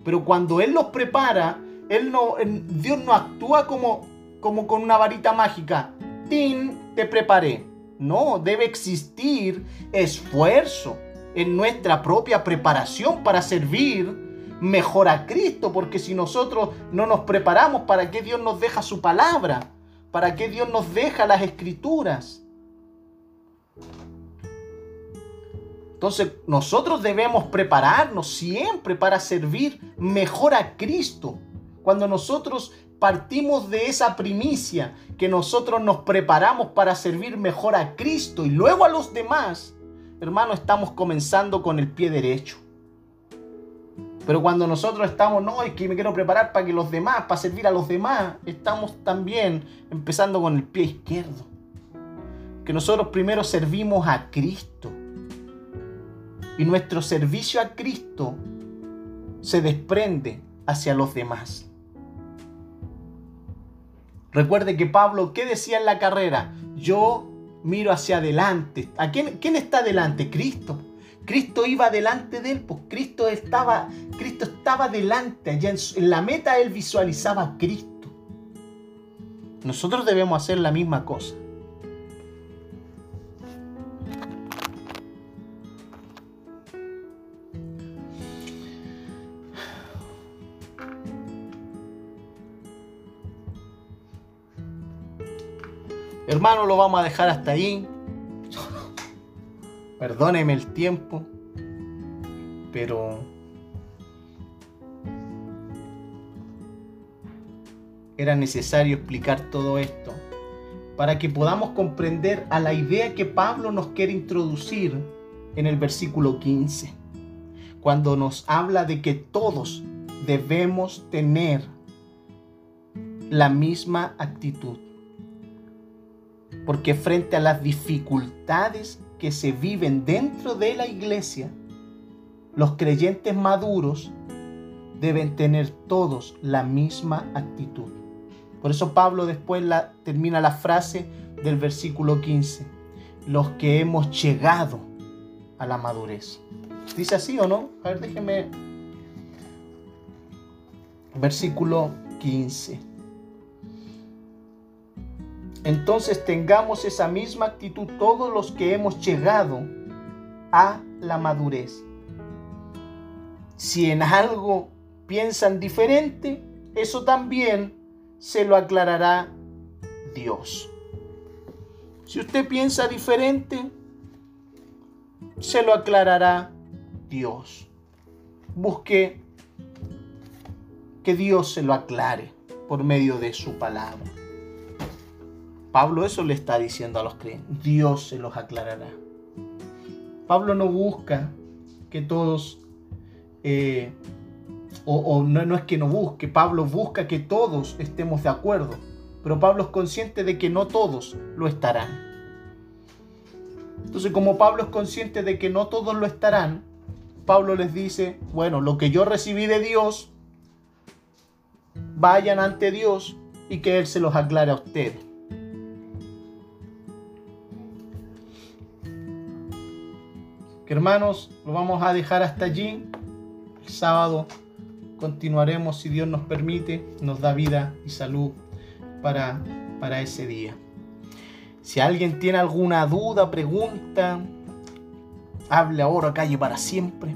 Pero cuando Él los prepara, él no, Dios no actúa como, como con una varita mágica. Te preparé. No, debe existir esfuerzo en nuestra propia preparación para servir mejor a Cristo, porque si nosotros no nos preparamos, ¿para qué Dios nos deja su palabra? ¿Para qué Dios nos deja las escrituras? Entonces nosotros debemos prepararnos siempre para servir mejor a Cristo. Cuando nosotros partimos de esa primicia, que nosotros nos preparamos para servir mejor a Cristo y luego a los demás, hermano, estamos comenzando con el pie derecho. Pero cuando nosotros estamos, no, es que me quiero preparar para que los demás, para servir a los demás, estamos también empezando con el pie izquierdo. Que nosotros primero servimos a Cristo. Y nuestro servicio a Cristo se desprende hacia los demás. Recuerde que Pablo, ¿qué decía en la carrera? Yo miro hacia adelante. ¿A quién, quién está adelante? Cristo. Cristo iba delante de él, pues Cristo estaba, Cristo estaba delante, allá en, la meta él visualizaba a Cristo. Nosotros debemos hacer la misma cosa. Hermano, lo vamos a dejar hasta ahí. Perdóneme el tiempo, pero era necesario explicar todo esto para que podamos comprender a la idea que Pablo nos quiere introducir en el versículo 15, cuando nos habla de que todos debemos tener la misma actitud. Porque frente a las dificultades que se viven dentro de la iglesia, los creyentes maduros deben tener todos la misma actitud. Por eso Pablo después la, termina la frase del versículo 15, los que hemos llegado a la madurez. ¿Dice así o no? A ver, déjeme. Versículo 15. Entonces tengamos esa misma actitud todos los que hemos llegado a la madurez. Si en algo piensan diferente, eso también se lo aclarará Dios. Si usted piensa diferente, se lo aclarará Dios. Busque que Dios se lo aclare por medio de su palabra. Pablo eso le está diciendo a los creyentes. Dios se los aclarará. Pablo no busca que todos, eh, o, no, no es que no busque, Pablo busca que todos estemos de acuerdo, pero Pablo es consciente de que no todos lo estarán. Entonces, como Pablo es consciente de que no todos lo estarán, Pablo les dice, bueno, lo que yo recibí de Dios, vayan ante Dios y que Él se los aclare a ustedes. Que hermanos, lo vamos a dejar hasta allí. El sábado continuaremos, si Dios nos permite, nos da vida y salud para, para ese día. Si alguien tiene alguna duda, pregunta, hable ahora, calle para siempre.